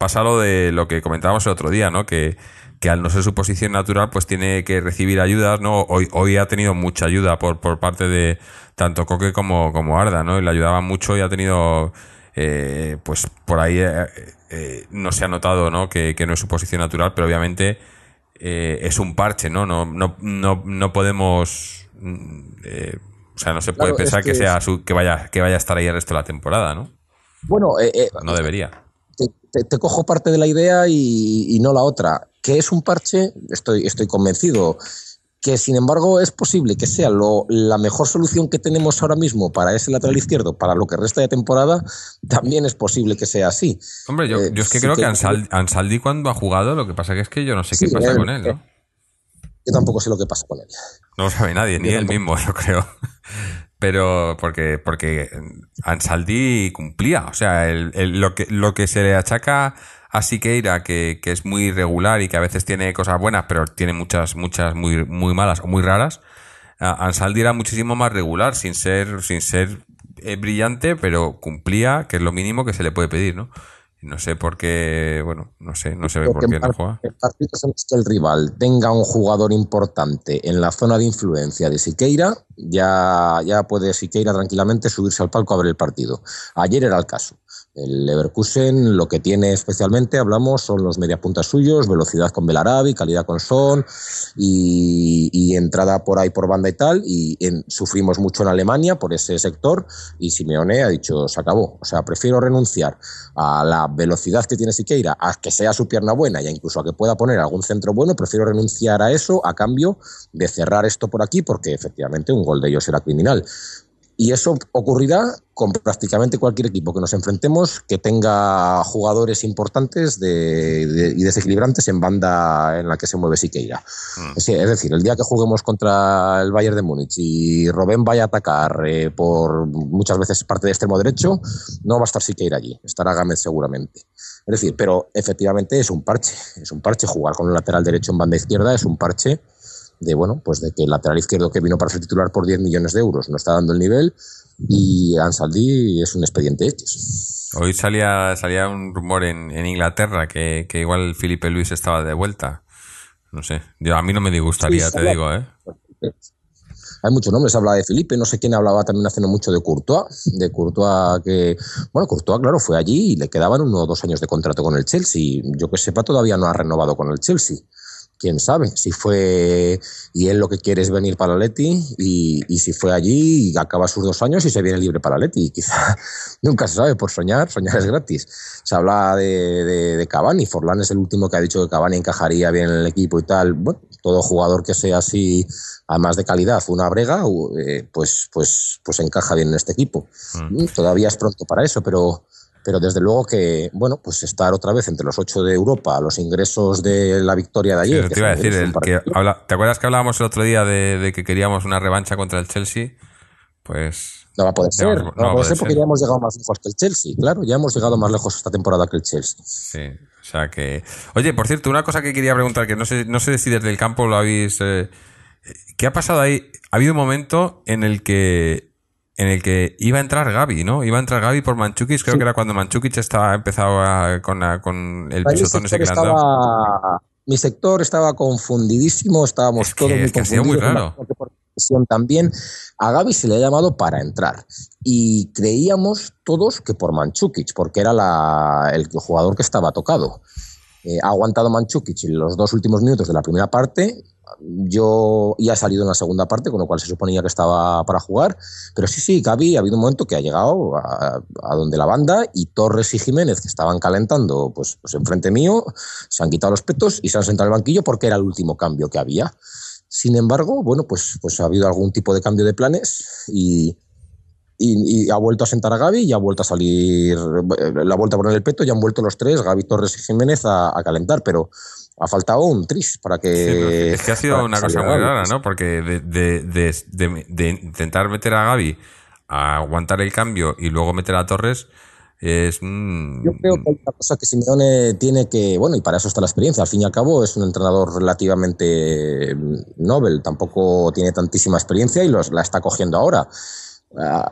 Pasa lo de lo que comentábamos el otro día, ¿no? Que que al no ser su posición natural, pues tiene que recibir ayudas, ¿no? Hoy, hoy ha tenido mucha ayuda por, por parte de tanto Coque como, como Arda, ¿no? Y le ayudaba mucho y ha tenido, eh, pues por ahí eh, eh, no se ha notado, ¿no? Que, que, no es su posición natural, pero obviamente es un parche, ¿no? No, no, no, no podemos, o sea, no se puede pensar que, sea su, que vaya, que vaya a estar ahí el resto de la temporada, ¿no? Bueno, no debería. Te, cojo parte de la idea y, y no la otra que es un parche, estoy, estoy convencido, que sin embargo es posible que sea lo, la mejor solución que tenemos ahora mismo para ese lateral izquierdo, para lo que resta de temporada, también es posible que sea así. Hombre, yo, eh, es que creo que, Ansaldi, cuando ha jugado, lo que pasa que es que yo no sé qué pasa con él, ¿no? Yo tampoco sé lo que pasa con él. No lo sabe nadie, ni él mismo, yo creo. Pero porque, porque Ansaldi cumplía, o sea, lo, que, lo que se le achaca a Siqueira, que, que es muy irregular y que a veces tiene cosas buenas, pero tiene muchas, muchas muy, muy malas o muy raras. Ansaldi era muchísimo más regular, sin ser, sin ser eh, brillante, pero cumplía, que es lo mínimo que se le puede pedir, ¿no? No sé por qué, bueno, no sé, no sé por qué no juega. Que el rival tenga un jugador importante en la zona de influencia de Siqueira, ya, ya puede Siqueira tranquilamente subirse al palco a ver el partido. Ayer era el caso. El Leverkusen lo que tiene especialmente, hablamos, son los mediapuntas suyos, velocidad con Belarabi, calidad con Son y, entrada por ahí por banda y tal. Y sufrimos mucho en Alemania por ese sector y Simeone ha dicho, se acabó. O sea, prefiero renunciar a la velocidad que tiene Siqueira, a que sea su pierna buena y incluso a que pueda poner algún centro bueno, prefiero renunciar a eso a cambio de cerrar esto por aquí porque efectivamente un gol de ellos era criminal. Y eso ocurrirá con prácticamente cualquier equipo que nos enfrentemos que tenga jugadores importantes y desequilibrantes en banda en la que se mueve Siqueira. Mm. Es, decir, el día que juguemos contra el Bayern de Múnich y Robén vaya a atacar eh, por muchas veces parte de extremo derecho, no va a estar Siqueira allí, estará Gámez seguramente. Es decir, pero efectivamente es un parche, es un parche jugar con el lateral derecho en banda izquierda, es un parche de bueno, pues de que el lateral izquierdo que vino para ser titular por 10 millones de euros no está dando el nivel y Ansaldi es un expediente X. Hoy salía, salía un rumor en, Inglaterra que, igual Felipe Luis estaba de vuelta. No sé, yo, a mí no me disgustaría, te digo, ¿eh? Hay muchos nombres, habla de Felipe, no sé quién hablaba también haciendo mucho de Courtois, de Courtois que, bueno, Courtois, claro, fue allí y le quedaban uno o dos años de contrato con el Chelsea. Yo que sepa, todavía no ha renovado con el Chelsea quién sabe si fue y él lo que quiere es venir para Leti y, y, si fue allí y acaba sus dos años y se viene libre para Leti. Quizá nunca se sabe, por soñar, soñar es gratis. Se habla de, de, de, Cavani, Forlán es el último que ha dicho que Cavani encajaría bien en el equipo y tal. Bueno, todo jugador que sea así, además de calidad, una brega, eh, pues, pues, pues encaja bien en este equipo. Mm. Todavía es pronto para eso, pero pero desde luego que, bueno, pues estar otra vez entre los ocho de Europa, los ingresos de la victoria de ayer. te iba a decir, ¿te acuerdas que hablábamos el otro día de, que queríamos una revancha contra el Chelsea? Pues. No va a poder ser, no, va a poder ser porque ya hemos llegado más lejos que el Chelsea, claro, ya hemos llegado más lejos esta temporada que el Chelsea. Sí, o sea que. Oye, por cierto, una cosa que quería preguntar, que no sé, no sé si desde el campo lo habéis. Eh, ¿Qué ha pasado ahí? Ha habido un momento en el que en el que iba a entrar Gaby, ¿no? Iba a entrar Gaby por Manchukis, creo que era cuando Manchukis estaba empezado con, con, el pisotón ese estaba, Mi sector estaba confundidísimo, estábamos todos muy confundidos. muy raro. También a Gaby se le ha llamado para entrar y creíamos todos que por Manchukic, porque era la, el jugador que estaba tocado. Eh, ha aguantado Manchukic en los dos últimos minutos de la primera parte yo ya ha salido en la segunda parte, con lo cual se suponía que estaba para jugar. Pero sí, sí, Gaby ha habido un momento que ha llegado a, donde la banda y Torres y Jiménez, que estaban calentando pues, pues enfrente mío, se han quitado los petos y se han sentado en el banquillo porque era el último cambio que había. Sin embargo, bueno, pues, pues ha habido algún tipo de cambio de planes y, y, ha vuelto a sentar a Gaby y ha vuelto a salir, la vuelta a poner el peto y han vuelto los tres, Gaby, Torres y Jiménez, a, a calentar. Pero ha faltado un tris para que. es que ha sido una cosa muy rara, ¿no? Porque de, intentar meter a Gaby a aguantar el cambio y luego meter a Torres es. Yo creo que hay una cosa que Simeone tiene que. Bueno, y para eso está la experiencia. Al fin y al cabo, es un entrenador relativamente mm, novel. Tampoco tiene tantísima experiencia y los, la está cogiendo ahora. Ah,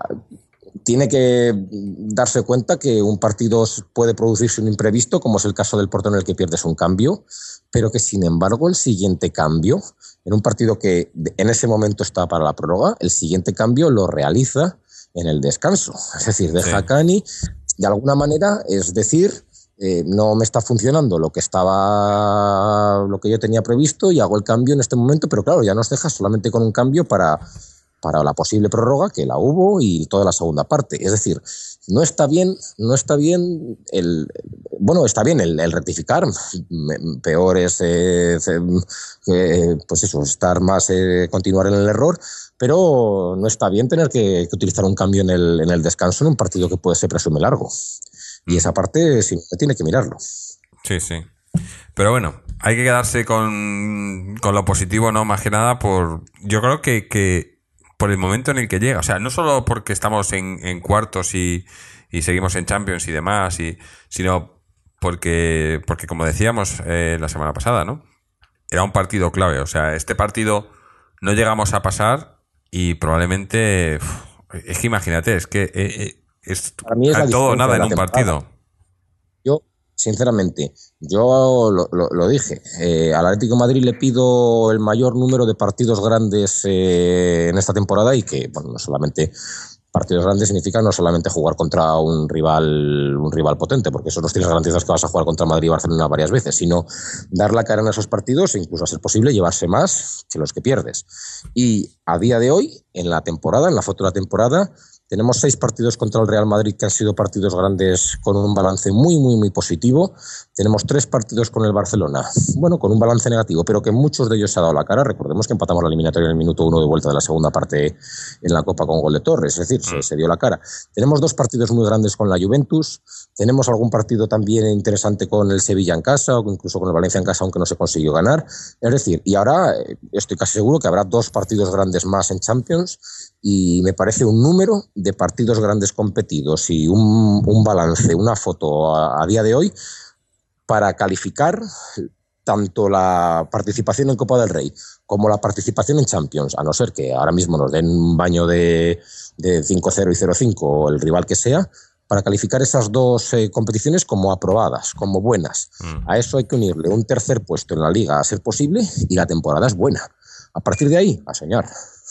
tiene que darse cuenta que un partido puede producirse un imprevisto, como es el caso del portero en el que pierdes un cambio, pero que sin embargo el siguiente cambio, en un partido que en ese momento está para la prórroga, el siguiente cambio lo realiza en el descanso. Es decir, deja a Cani de alguna manera, es decir, eh, no me está funcionando lo que estaba, lo que yo tenía previsto y hago el cambio en este momento, pero claro, ya nos deja solamente con un cambio para para la posible prórroga, que la hubo, y toda la segunda parte. Es decir, no está bien, no está bien el bueno, está bien el, rectificar, peor es eh, pues eso, estar más, eh, continuar en el error, pero no está bien tener que, utilizar un cambio en el, en el, descanso en un partido que puede ser presume largo. Y esa parte sí, tiene que mirarlo. Sí, sí. Pero bueno, hay que quedarse con, con lo positivo, ¿no? Más que nada por... Yo creo que, que por el momento en el que llega. O sea, no solo porque estamos en, cuartos y, seguimos en Champions y demás, y, sino porque, porque como decíamos eh, la semana pasada, ¿no? Era un partido clave. O sea, este partido no llegamos a pasar y probablemente Es que imagínate, es que eh, eh, es, Para mí es todo nada en un temporada. partido. Yo, sinceramente, yo lo, lo- dije. eh, al Atlético de Madrid le pido el mayor número de partidos grandes eh, en esta temporada y que, bueno, no solamente partidos grandes significa no solamente jugar contra un rival un rival potente, porque eso no tienes garantizados que vas a jugar contra Madrid y Barcelona varias veces, sino dar la cara en esos partidos e incluso a ser posible llevarse más que los que pierdes. Y a día de hoy, en la temporada, en la futura temporada, tenemos seis partidos contra el Real Madrid que han sido partidos grandes con un balance muy, muy, muy positivo. Tenemos tres partidos con el Barcelona, bueno, con un balance negativo, pero que muchos de ellos se ha dado la cara. Recordemos que empatamos la eliminatoria en el minuto uno de vuelta de la segunda parte en la Copa con gol de Torres, es decir, se, se dio la cara. Tenemos dos partidos muy grandes con la Juventus, tenemos algún partido también interesante con el Sevilla en casa o incluso con el Valencia en casa, aunque no se consiguió ganar. Es decir, y ahora eh, estoy casi seguro que habrá dos partidos grandes más en Champions y me parece un número de partidos grandes competidos y un, balance, una foto a, a día de hoy para calificar tanto la participación en Copa del Rey como la participación en Champions, a no ser que ahora mismo nos den un baño de, de 5-0 y 0-5 o el rival que sea, para calificar esas dos eh, competiciones como aprobadas, como buenas. Mm. A eso hay que unirle un tercer puesto en la liga a ser posible y la temporada es buena. A partir de ahí, a soñar,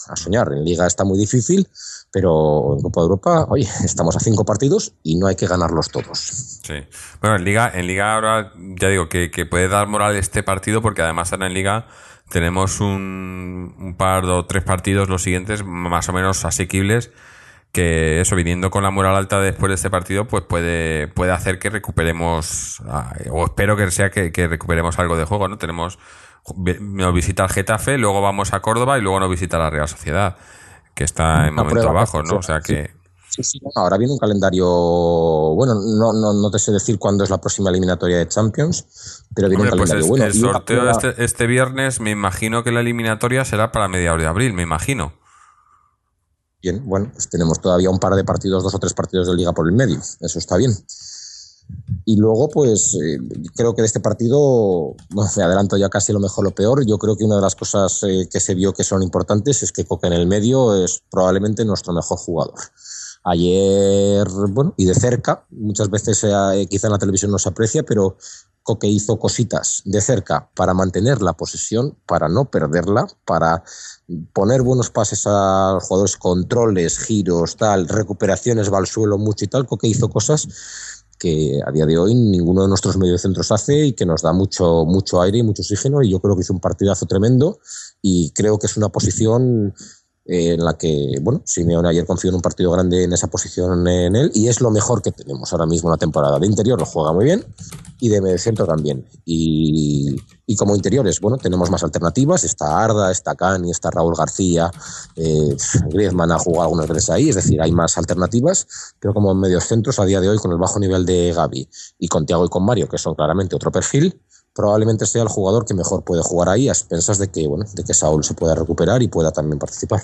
a soñar. En liga está muy difícil, pero en Copa de Europa, oye, estamos a cinco partidos y no hay que ganarlos todos. Sí. Bueno, en Liga, en Liga ahora ya digo que, que puede dar moral este partido porque además ahora en Liga tenemos un, un par o tres partidos los siguientes más o menos asequibles que eso viniendo con la moral alta después de este partido pues puede puede hacer que recuperemos ah, o espero que sea que, que recuperemos algo de juego no tenemos nos visita el Getafe luego vamos a Córdoba y luego nos visita la Real Sociedad que está en Una momento bajo no o sea que Sí, sí, no, ahora viene un calendario, bueno, no, no, no te sé decir cuándo es la próxima eliminatoria de Champions, pero viene Hombre, un pues calendario es- bueno. el sorteo prueba- este, este viernes, me imagino que la eliminatoria será para mediados de abril, me imagino. Bien, bueno, pues tenemos todavía un par de partidos, dos o tres partidos de liga por el medio, eso está bien. Y luego, pues eh, creo que de este partido, bueno, me adelanto ya casi lo mejor, lo peor. Yo creo que una de las cosas eh, que se vio que son importantes es que Coque en el medio es probablemente nuestro mejor jugador. Ayer, bueno, y de cerca, muchas veces eh, quizá en la televisión no se aprecia, pero Coque hizo cositas de cerca para mantener la posesión, para no perderla, para poner buenos pases a los jugadores, controles, giros, tal, recuperaciones, va al suelo mucho y tal. Coque hizo cosas que a día de hoy ninguno de nuestros mediocentros hace y que nos da mucho, mucho aire y mucho oxígeno y yo creo que hizo un partidazo tremendo y creo que es una posición eh, en la que, bueno, Simeone ayer confió en un partido grande en esa posición en él y es lo mejor que tenemos ahora mismo en la temporada. De interior lo juega muy bien y de mediocentro también. Y, y como interiores, bueno, tenemos más alternativas. Está Arda, está Cani, está Raúl García, eh, Griezmann ha jugado algunas veces ahí, es decir, hay más alternativas, pero como mediocentros a día de hoy con el bajo nivel de Gaby y con Tiago y con Mario, que son claramente otro perfil, probablemente sea el jugador que mejor puede jugar ahí a expensas de que, bueno, de que Saúl se pueda recuperar y pueda también participar.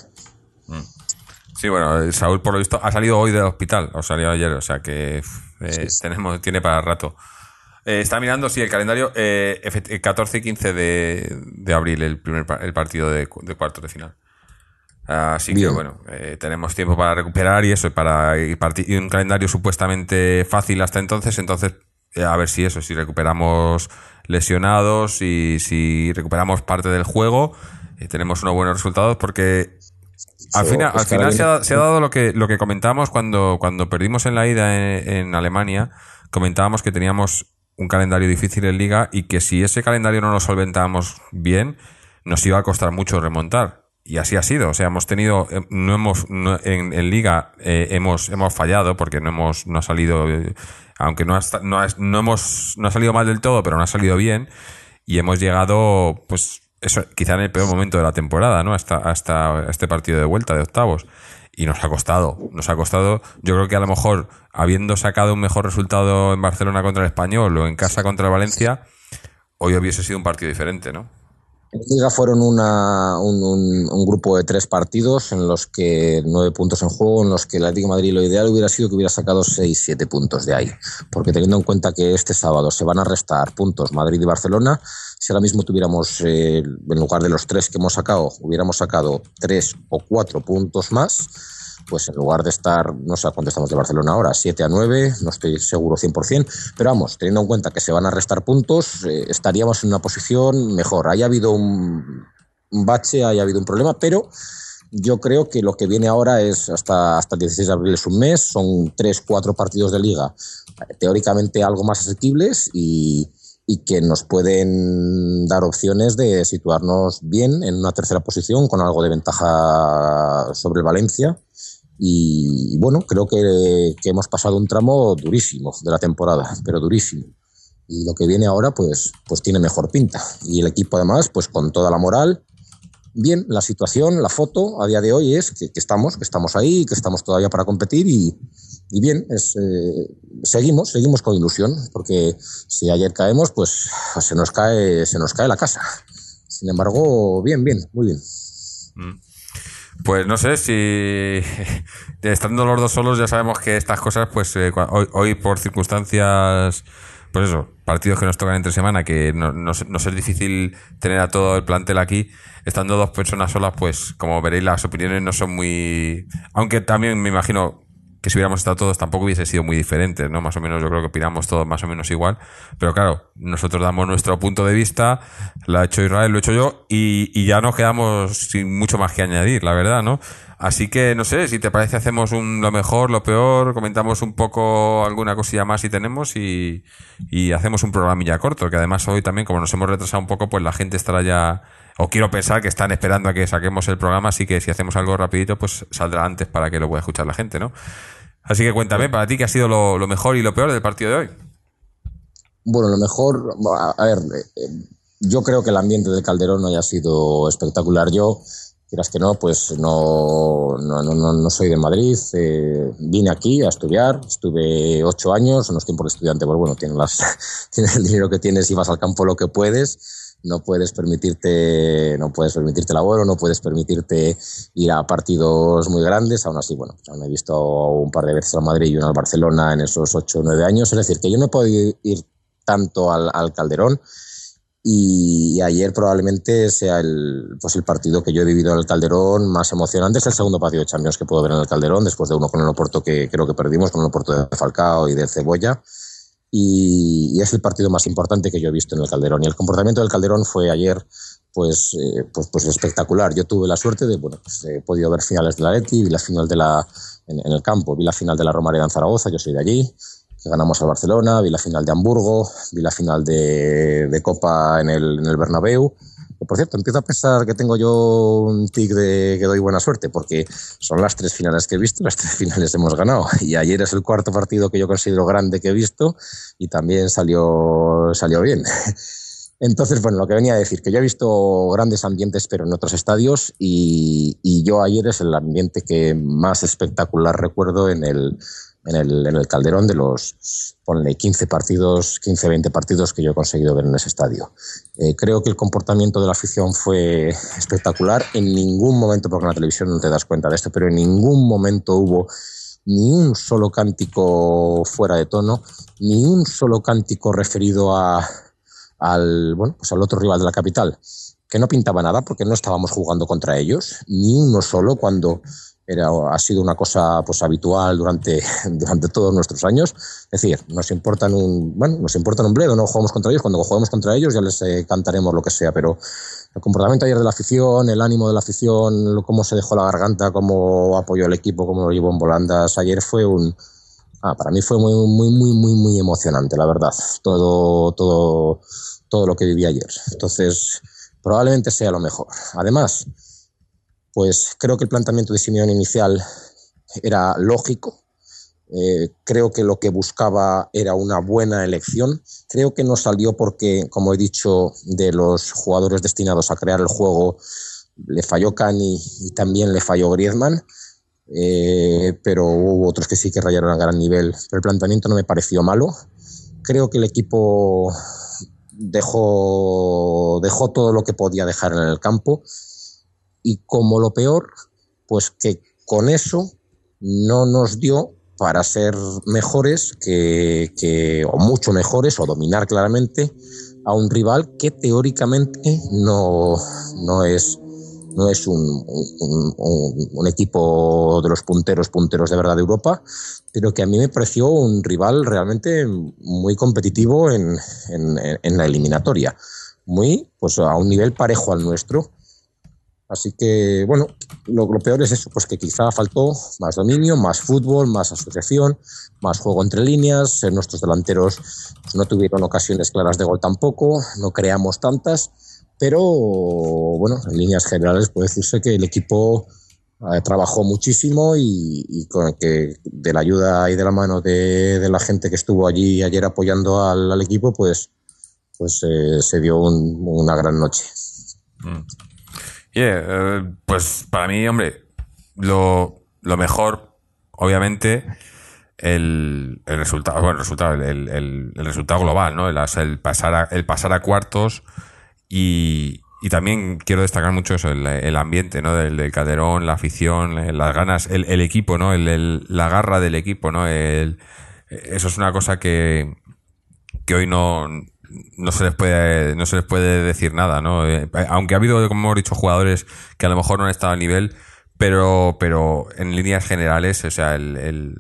Sí, bueno, Saúl por lo visto ha salido hoy del hospital, o salió ayer, o sea que eh, tenemos tiene para rato. Eh, está mirando, sí, el calendario, eh, efect- eh, 14 y 15 de, de abril, el primer el partido de, de cuartos de final. Así que bueno, eh, tenemos tiempo para recuperar y eso, y para y y un calendario supuestamente fácil hasta entonces, entonces a ver si eso, si recuperamos lesionados y si recuperamos parte del juego, eh, tenemos unos buenos resultados porque al Sí, final, es al final se, ha, viene- se ha dado lo que, lo que comentábamos cuando, cuando perdimos en la ida en, en Alemania. Comentábamos que teníamos un calendario difícil en liga y que si ese calendario no lo solventábamos bien, nos iba a costar mucho remontar. Y así ha sido. O sea, hemos tenido, eh, no hemos, no- en, en liga eh, hemos, hemos fallado porque no hemos, no ha salido, eh, aunque no ha, esta- no, ha, no hemos, no ha salido mal del todo, pero no ha salido bien. Y hemos llegado, pues, eso, quizá en el peor momento de la temporada, ¿no? Hasta, hasta este partido de vuelta de octavos. Y nos ha costado, nos ha costado. Yo creo que a lo mejor, habiendo sacado un mejor resultado en Barcelona contra el Español o en casa contra el Valencia, hoy hubiese sido un partido diferente, ¿no? En Liga fueron una- un, grupo de tres partidos en los que nueve puntos en juego, en los que el Atlético Madrid lo ideal hubiera sido que hubiera sacado seis, siete puntos de ahí. Porque teniendo en cuenta que este sábado se van a restar puntos Madrid y Barcelona, si ahora mismo tuviéramos, eh, en lugar de los tres que hemos sacado, hubiéramos sacado tres o cuatro puntos más, pues en lugar de estar, no sé cuánto estamos de Barcelona ahora, 7 a 9, no estoy seguro 100%, pero vamos, teniendo en cuenta que se van a restar puntos, eh, estaríamos en una posición mejor. Haya habido un, bache, haya habido un problema, pero yo creo que lo que viene ahora es hasta, hasta el 16 de abril es un mes, son 3, 4 partidos de liga teóricamente algo más asequibles y, y que nos pueden dar opciones de situarnos bien en una tercera posición con algo de ventaja sobre Valencia. Y, bueno, creo que, que, hemos pasado un tramo durísimo de la temporada, pero durísimo. Y lo que viene ahora, pues, pues tiene mejor pinta. Y el equipo, además, pues con toda la moral. Bien, la situación, la foto a día de hoy es que, que estamos, que estamos ahí, que estamos todavía para competir y, y bien, es, eh, seguimos, seguimos con ilusión, porque si ayer caemos, pues se nos cae, se nos cae la casa. Sin embargo, bien, bien, muy bien. Mm. Pues no sé si estando los dos solos ya sabemos que estas cosas, pues eh, hoy, hoy, por circunstancias, pues eso, partidos que nos tocan entre semana, que no, no, no es difícil tener a todo el plantel aquí, estando dos personas solas, pues como veréis las opiniones no son muy... Aunque también me imagino que si hubiéramos estado todos tampoco hubiese sido muy diferente, ¿no? Más o menos yo creo que opinamos todos más o menos igual. Pero claro, nosotros damos nuestro punto de vista, lo ha hecho Israel, lo he hecho yo, y, ya nos quedamos sin mucho más que añadir, la verdad, ¿no? Así que no sé, si te parece hacemos un, lo mejor, lo peor, comentamos un poco alguna cosilla más si tenemos y, y hacemos un programilla corto, que además hoy también, como nos hemos retrasado un poco, pues la gente estará ya o quiero pensar que están esperando a que saquemos el programa, así que si hacemos algo rapidito, pues saldrá antes para que lo pueda escuchar la gente, ¿no? Así que cuéntame, para ti, ¿qué ha sido lo, mejor y lo peor del partido de hoy? Bueno, lo mejor, a ver, eh, yo creo que el ambiente del Calderón no haya sido espectacular. Yo, quieras que no, pues no, no, no, no soy de Madrid. Eh, vine aquí a estudiar, estuve ocho años, no es de estudiante, pues bueno, tienes, las, tienes el dinero que tienes y vas al campo lo que puedes no puedes permitirte, no puedes permitirte laboro, no puedes permitirte ir a partidos muy grandes. Aún así, bueno, pues aún he visto un par de veces al Madrid y uno al Barcelona en esos ocho o nueve años. Es decir, que yo no podido ir tanto al, al Calderón. Y, ayer probablemente sea el, pues el partido que yo he vivido en el Calderón más emocionante. Es el segundo partido de Champions que puedo ver en el Calderón, después de uno con el Oporto que creo que perdimos, con el Oporto de Falcao y de Cebolla y, es el partido más importante que yo he visto en el Calderón. Y el comportamiento del Calderón fue ayer pues, eh, pues, pues, espectacular. Yo tuve la suerte de, bueno, pues he podido ver finales de la Leti, vi la final de la, en, el campo, vi la final de la Romareda en Zaragoza, yo soy de allí, ganamos al Barcelona, vi la final de Hamburgo, vi la final de, de Copa en el, en el Bernabéu por cierto, empiezo a pensar que tengo yo un tic de que doy buena suerte, porque son las tres finales que he visto, las tres finales hemos ganado. Y ayer es el cuarto partido que yo considero grande que he visto y también salió, salió bien. Entonces, bueno, lo que venía a decir, que yo he visto grandes ambientes, pero en otros estadios, y, y yo ayer es el ambiente que más espectacular recuerdo en el, en el, en el Calderón de los, ponle 15 partidos, 15, 20 partidos que yo he conseguido ver en ese estadio. Eh, creo que el comportamiento de la afición fue espectacular. En ningún momento, porque en la televisión no te das cuenta de esto, pero en ningún momento hubo ni un solo cántico fuera de tono, ni un solo cántico referido a, al, bueno, pues al otro rival de la capital, que no pintaba nada porque no estábamos jugando contra ellos, ni uno solo cuando era, ha sido una cosa pues, habitual durante, durante todos nuestros años. Es decir, nos importan un, bueno, nos importan un bledo, no jugamos contra ellos, cuando jugamos contra ellos ya les eh, cantaremos lo que sea, pero el comportamiento ayer de la afición, el ánimo de la afición, cómo se dejó la garganta, cómo apoyó el equipo, cómo lo llevó en volandas, ayer fue un... Ah, para mí fue muy, muy, muy, muy, muy emocionante, la verdad, todo, todo, todo lo que viví ayer. Entonces, probablemente sea lo mejor. Además, pues creo que el planteamiento de Simeón inicial era lógico. Eh, creo que lo que buscaba era una buena elección. Creo que no salió porque, como he dicho, de los jugadores destinados a crear el juego, le falló Cani y también le falló Griezmann. Eh, pero hubo otros que sí que rayaron a gran nivel. Pero el planteamiento no me pareció malo. Creo que el equipo dejó, dejó todo lo que podía dejar en el campo y como lo peor, pues que con eso no nos dio para ser mejores que, o mucho mejores o dominar claramente a un rival que teóricamente no, no es no es un, un, equipo de los punteros, punteros de verdad de Europa, pero que a mí me pareció un rival realmente muy competitivo en, en, la eliminatoria, muy pues a un nivel parejo al nuestro. Así que, bueno, lo, peor es eso, pues que quizá faltó más dominio, más fútbol, más asociación, más juego entre líneas. Nuestros delanteros pues, no tuvieron ocasiones claras de gol tampoco, no creamos tantas pero bueno, en líneas generales puede decirse que el equipo eh, trabajó muchísimo y, con que de la ayuda y de la mano de, la gente que estuvo allí ayer apoyando al, equipo, pues, pues eh, se dio una gran noche. Mm. Eh, pues para mí, hombre, lo, mejor, obviamente, el, resultado, bueno, el resultado, el, resultado global, ¿no? El, pasar el pasar a cuartos y, también quiero destacar mucho eso, el, ambiente, ¿no? Del, del, Calderón, la afición, las ganas, el, equipo, ¿no? la garra del equipo, ¿no? eso es una cosa que, que hoy no, no se les puede, no se les puede decir nada, ¿no? Eh, aunque ha habido, como hemos dicho, jugadores que a lo mejor no han estado a nivel, pero, pero en líneas generales, o sea, el,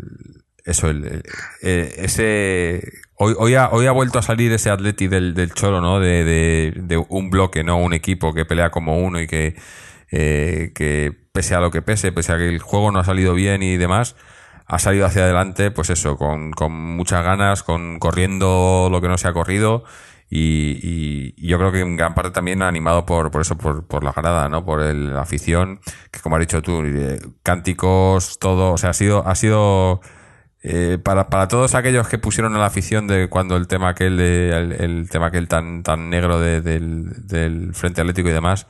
eso, el, eh, ese Hoy, hoy, ha, hoy ha vuelto a salir ese Atleti del, del Cholo, ¿no? De, de, un bloque, ¿no? Un equipo que pelea como uno y que, eh, que pese a lo que pese, pese a que el juego no ha salido bien y demás, ha salido hacia adelante, pues eso, con, con muchas ganas, con corriendo lo que no se ha corrido. Y, y, yo creo que en gran parte también animado por, por eso, por, por la grada, ¿no? Por el, la afición, que como has dicho tú, eh, cánticos, todo, o sea, ha sido, ha sido eh, para, para todos aquellos que pusieron a la afición de cuando el tema aquel, de, el, tema aquel tan, tan negro del, del Frente Atlético y demás,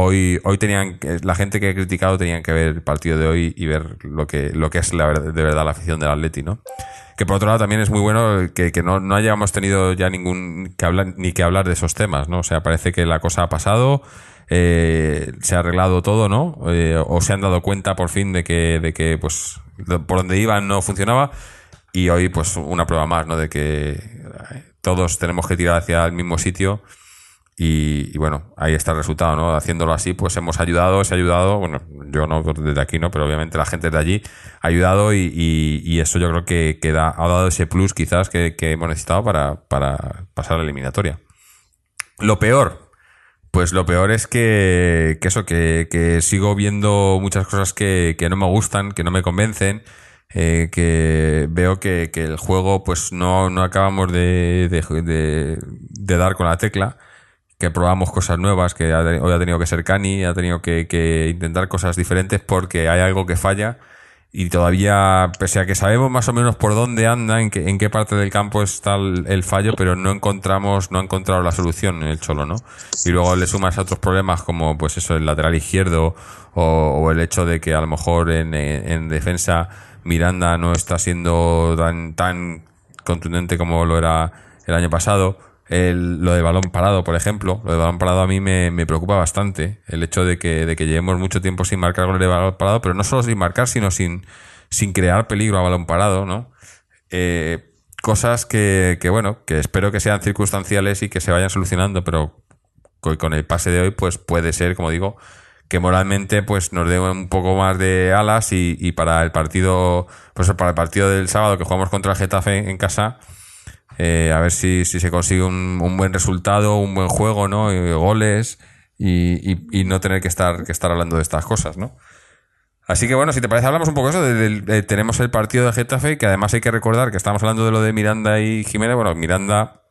hoy, hoy tenían, la gente que he criticado tenían que ver el partido de hoy y ver lo que, lo que es la, de verdad la afición del Atleti, ¿no? Que por otro lado también es muy bueno que, que no, no hayamos tenido ya ningún que hablar, ni que hablar de esos temas, ¿no? O sea, parece que la cosa ha pasado, eh, se ha arreglado todo, ¿no? Eh, o se han dado cuenta por fin de que, de que pues, por donde iban no funcionaba. Y hoy, pues, una prueba más, ¿no? De que eh, todos tenemos que tirar hacia el mismo sitio. Y, bueno, ahí está el resultado, ¿no? Haciéndolo así, pues hemos ayudado, se ha ayudado, bueno, yo no desde aquí, ¿no? Pero obviamente la gente de allí ha ayudado y, eso yo creo que, ha dado ese plus quizás que, hemos necesitado para, pasar la eliminatoria. Lo peor, pues lo peor es que, eso, que, sigo viendo muchas cosas que, no me gustan, que no me convencen, eh, que veo que, el juego pues no, no acabamos de, dar con la tecla, que probamos cosas nuevas, que hoy ha tenido que ser Cani, ha tenido que, que intentar cosas diferentes porque hay algo que falla y todavía, pese a que sabemos más o menos por dónde anda, en qué, en qué parte del campo está el, fallo, pero no encontramos, no ha encontrado la solución en el Cholo, ¿no? Y luego le sumas a otros problemas como, pues eso, el lateral izquierdo o, el hecho de que a lo mejor en, en, defensa Miranda no está siendo tan, tan contundente como lo era el año pasado el, lo de balón parado, por ejemplo, lo de balón parado a mí me, me, preocupa bastante. El hecho de que, de que llevemos mucho tiempo sin marcar goles de balón parado, pero no solo sin marcar, sino sin, sin crear peligro a balón parado, ¿no? Eh, cosas que, que, bueno, que espero que sean circunstanciales y que se vayan solucionando, pero con el pase de hoy, pues puede ser, como digo, que moralmente pues nos dé un poco más de alas y, y para el partido, pues para el partido del sábado que jugamos contra el Getafe en casa, eh, a ver si, si se consigue un, un, buen resultado, un buen juego, ¿no? Goles y, y, no tener que estar, que estar hablando de estas cosas, ¿no? Así que bueno, si te parece, hablamos un poco de eso. De, tenemos el partido de Getafe, que además hay que recordar que estamos hablando de lo de Miranda y Jiménez. Bueno, Miranda,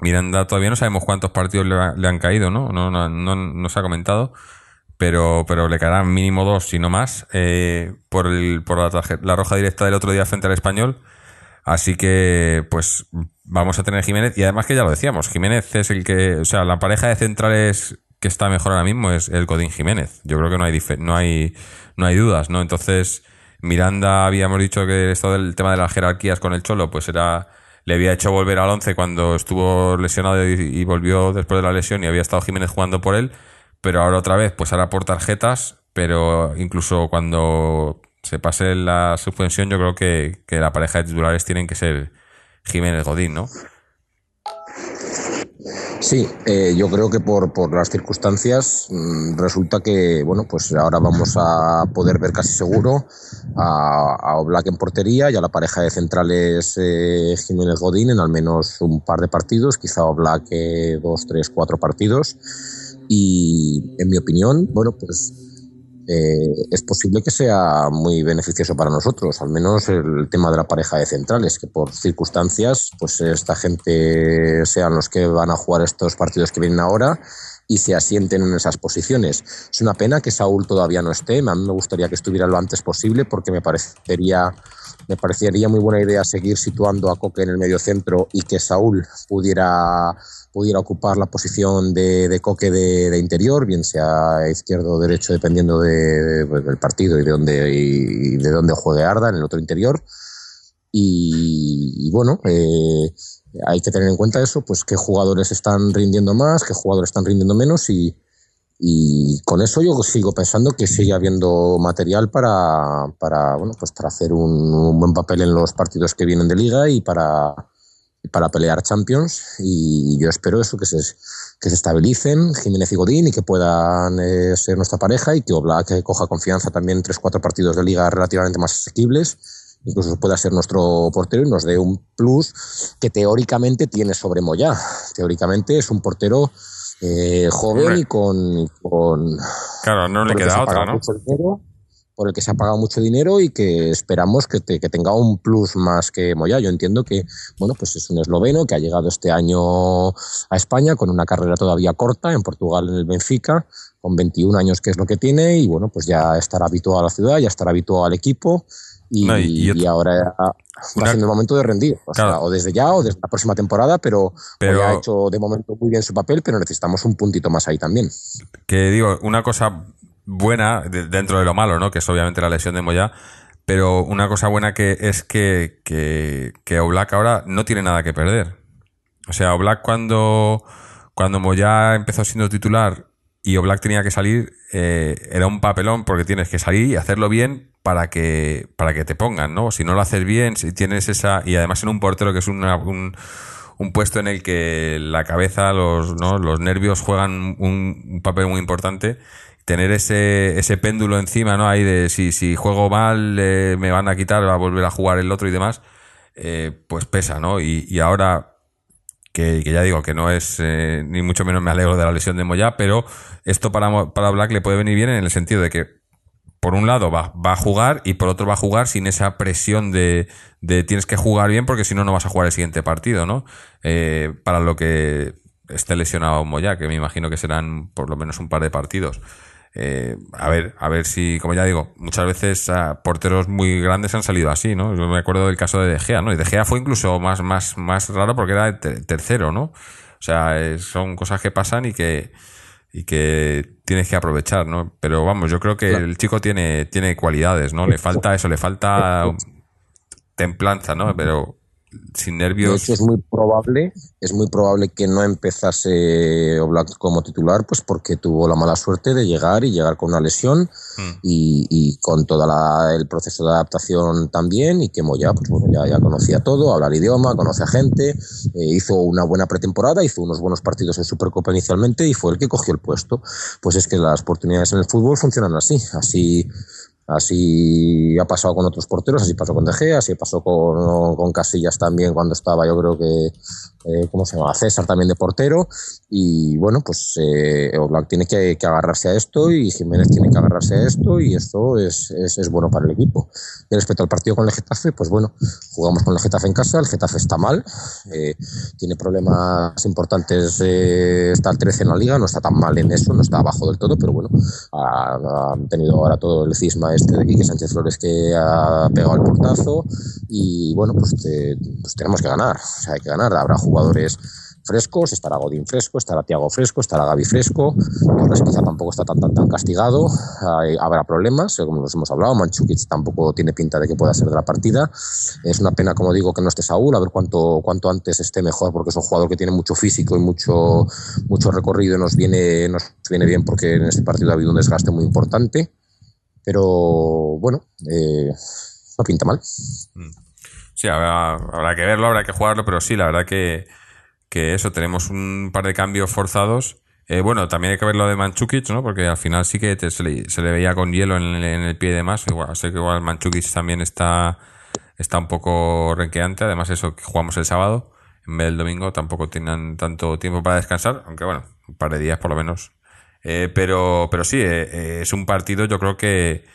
Miranda todavía no sabemos cuántos partidos le, han caído, ¿no? No, no, no, se ha comentado. Pero, pero le caerán mínimo dos, si no más, eh, por, el, por la, la roja directa del otro día frente al español. Así que, pues, vamos a tener Jiménez. Y además que ya lo decíamos, Jiménez es el que, o sea, la pareja de centrales que está mejor ahora mismo es el Codín Jiménez. Yo creo que no hay, no hay, no hay dudas, ¿no? Entonces, Miranda habíamos dicho que esto del tema de las jerarquías con el Cholo, pues era, le había hecho volver al 11 cuando estuvo lesionado y, volvió después de la lesión y había estado Jiménez jugando por él, pero ahora otra vez, pues ahora por tarjetas, pero incluso cuando se pase la suspensión, yo creo que, la pareja de titulares tienen que ser Jiménez Godín, ¿no? Sí, eh, yo creo que por, por las circunstancias mm, resulta que, bueno, pues ahora vamos a poder ver casi seguro a, a Oblak en portería y a la pareja de centrales eh, Jiménez Godín en al menos un par de partidos, quizá Oblak eh, dos, tres, cuatro partidos. Y en mi opinión, bueno, pues eh, es posible que sea muy beneficioso para nosotros, al menos el tema de la pareja de centrales, que por circunstancias, pues esta gente sean los que van a jugar estos partidos que vienen ahora y se asienten en esas posiciones. Es una pena que Saúl todavía no esté, a mí me gustaría que estuviera lo antes posible porque me parecería me parecería muy buena idea seguir situando a Coque en el medio centro y que Saúl pudiera, pudiera ocupar la posición de, de Coque de, de, interior, bien sea izquierdo o derecho, dependiendo de, de, del partido y de dónde, y de dónde juegue Arda, en el otro interior. Y, y bueno, eh, hay que tener en cuenta eso, pues qué jugadores están rindiendo más, qué jugadores están rindiendo menos y, y con eso yo sigo pensando que sigue habiendo material para, para, bueno, pues para hacer un, un buen papel en los partidos que vienen de liga y para, para pelear Champions y yo espero eso, que se, que se estabilicen Jiménez y Godín y que puedan eh, ser nuestra pareja y que Oblak coja confianza también en tres cuatro partidos de liga relativamente más asequibles incluso pueda ser nuestro portero y nos dé un plus que teóricamente tiene sobre Moyá. Teóricamente es un portero eh, joven Hombre. y con, con Claro, no le que queda otra, ¿no? dinero, por el que se ha pagado mucho dinero y que esperamos que, te- que tenga un plus más que Moya. Yo entiendo que, bueno, pues es un esloveno que ha llegado este año a España con una carrera todavía corta en Portugal en el Benfica, con 21 años que es lo que tiene y bueno, pues ya estará habituado a la ciudad, ya estará habituado al equipo y, No, y- ahora va Una- siendo el momento de rendir, o, sea, o desde ya o desde la próxima temporada, pero, Pero- Moya ha hecho de momento muy bien su papel, pero necesitamos un puntito más ahí también. que digo, una cosa buena de- dentro de lo malo, ¿no? Que es obviamente la lesión de Moya. Pero una cosa buena que es que, que, que Oblak ahora no tiene nada que perder. O sea, Oblak cuando, cuando Moya empezó siendo titular y Oblak tenía que salir, eh, era un papelón porque tienes que salir y hacerlo bien para que, para que te pongan, ¿no? Si no lo haces bien, si tienes esa. Y además en un portero que es una- un, un puesto en el que la cabeza, los, ¿no? los nervios juegan un, un papel muy importante. Tener ese, ese péndulo encima, ¿no? Ahí de si, si juego mal, eh, me van a quitar, va a volver a jugar el otro y demás, eh, pues pesa, ¿no? Y, y ahora, que, que ya digo que no es, eh, ni mucho menos me alegro de la lesión de Moya, pero esto para, para Black le puede venir bien en el sentido de que por un lado va, va a jugar y por otro va a jugar sin esa presión de, de tienes que jugar bien porque si no, no vas a jugar el siguiente partido, ¿no? Para lo que esté lesionado Moya, que me imagino que serán por lo menos un par de partidos. Eh, a ver, a ver si, como ya digo, muchas veces ah, porteros muy grandes han salido así, ¿no? Yo me acuerdo del caso de De Gea, ¿no? Y De Gea fue incluso más, más, más raro porque era te- tercero, ¿no? O sea, eh, son cosas que pasan y que, y que tienes que aprovechar, ¿no? Pero vamos, yo creo que Claro. el chico tiene, tiene cualidades, ¿no? Le falta eso, le falta templanza, ¿no? Pero sin De nervios. hecho, es muy probable, es muy probable que no empezase Oblak como titular, pues porque tuvo la mala suerte de llegar y llegar con una lesión Mm. y, y con todo el proceso de adaptación también y que Moya, pues bueno, ya, ya conocía todo, habla el idioma, conoce a gente, eh, hizo una buena pretemporada, hizo unos buenos partidos en Supercopa inicialmente y fue el que cogió el puesto. Pues es que las oportunidades en el fútbol funcionan así, así Así ha pasado con otros porteros, así pasó con De Gea, así pasó con, con Casillas también cuando estaba, yo creo que, eh, ¿cómo se llama? César también de portero. Y bueno, pues eh, Oblak tiene que, que agarrarse a esto y Jiménez tiene que agarrarse a esto y esto es, es, es bueno para el equipo. Y respecto al partido con el Getafe, pues bueno, jugamos con el Getafe en casa, el Getafe está mal, eh, tiene problemas importantes, eh, está al 13 en la liga, no está tan mal en eso, no está abajo del todo, pero bueno, ha, ha tenido ahora todo el cisma este de Quique Sánchez Flores que ha pegado el portazo y bueno, pues, te- pues tenemos que ganar, o sea, hay que ganar, habrá jugadores frescos, estará Godín fresco, estará Tiago fresco, estará Gaby fresco, Torres quizá tampoco está tan tan tan castigado, habrá problemas, eh, como nos hemos hablado, Manchukic tampoco tiene pinta de que pueda ser de la partida, es una pena, como digo, que no esté Saúl, a ver cuánto, cuánto antes esté mejor, porque es un jugador que tiene mucho físico y mucho, mucho recorrido nos viene, nos viene bien porque en este partido ha habido un desgaste muy importante, pero bueno, eh, no pinta mal. Sí, habrá, habrá que verlo, habrá que jugarlo, pero sí, la verdad que, que eso, tenemos un par de cambios forzados. Eh, bueno, también hay que ver lo de Manchukic, ¿no? Porque al final sí que se, le, se le veía con hielo en el, pie y demás. Igual, sé que igual Manchukic también está, está un poco renqueante. Además, eso que jugamos el sábado en vez del domingo, tampoco tienen tanto tiempo para descansar, aunque bueno, un par de días por lo menos. Eh, pero, pero sí, eh, eh, es un partido, yo creo que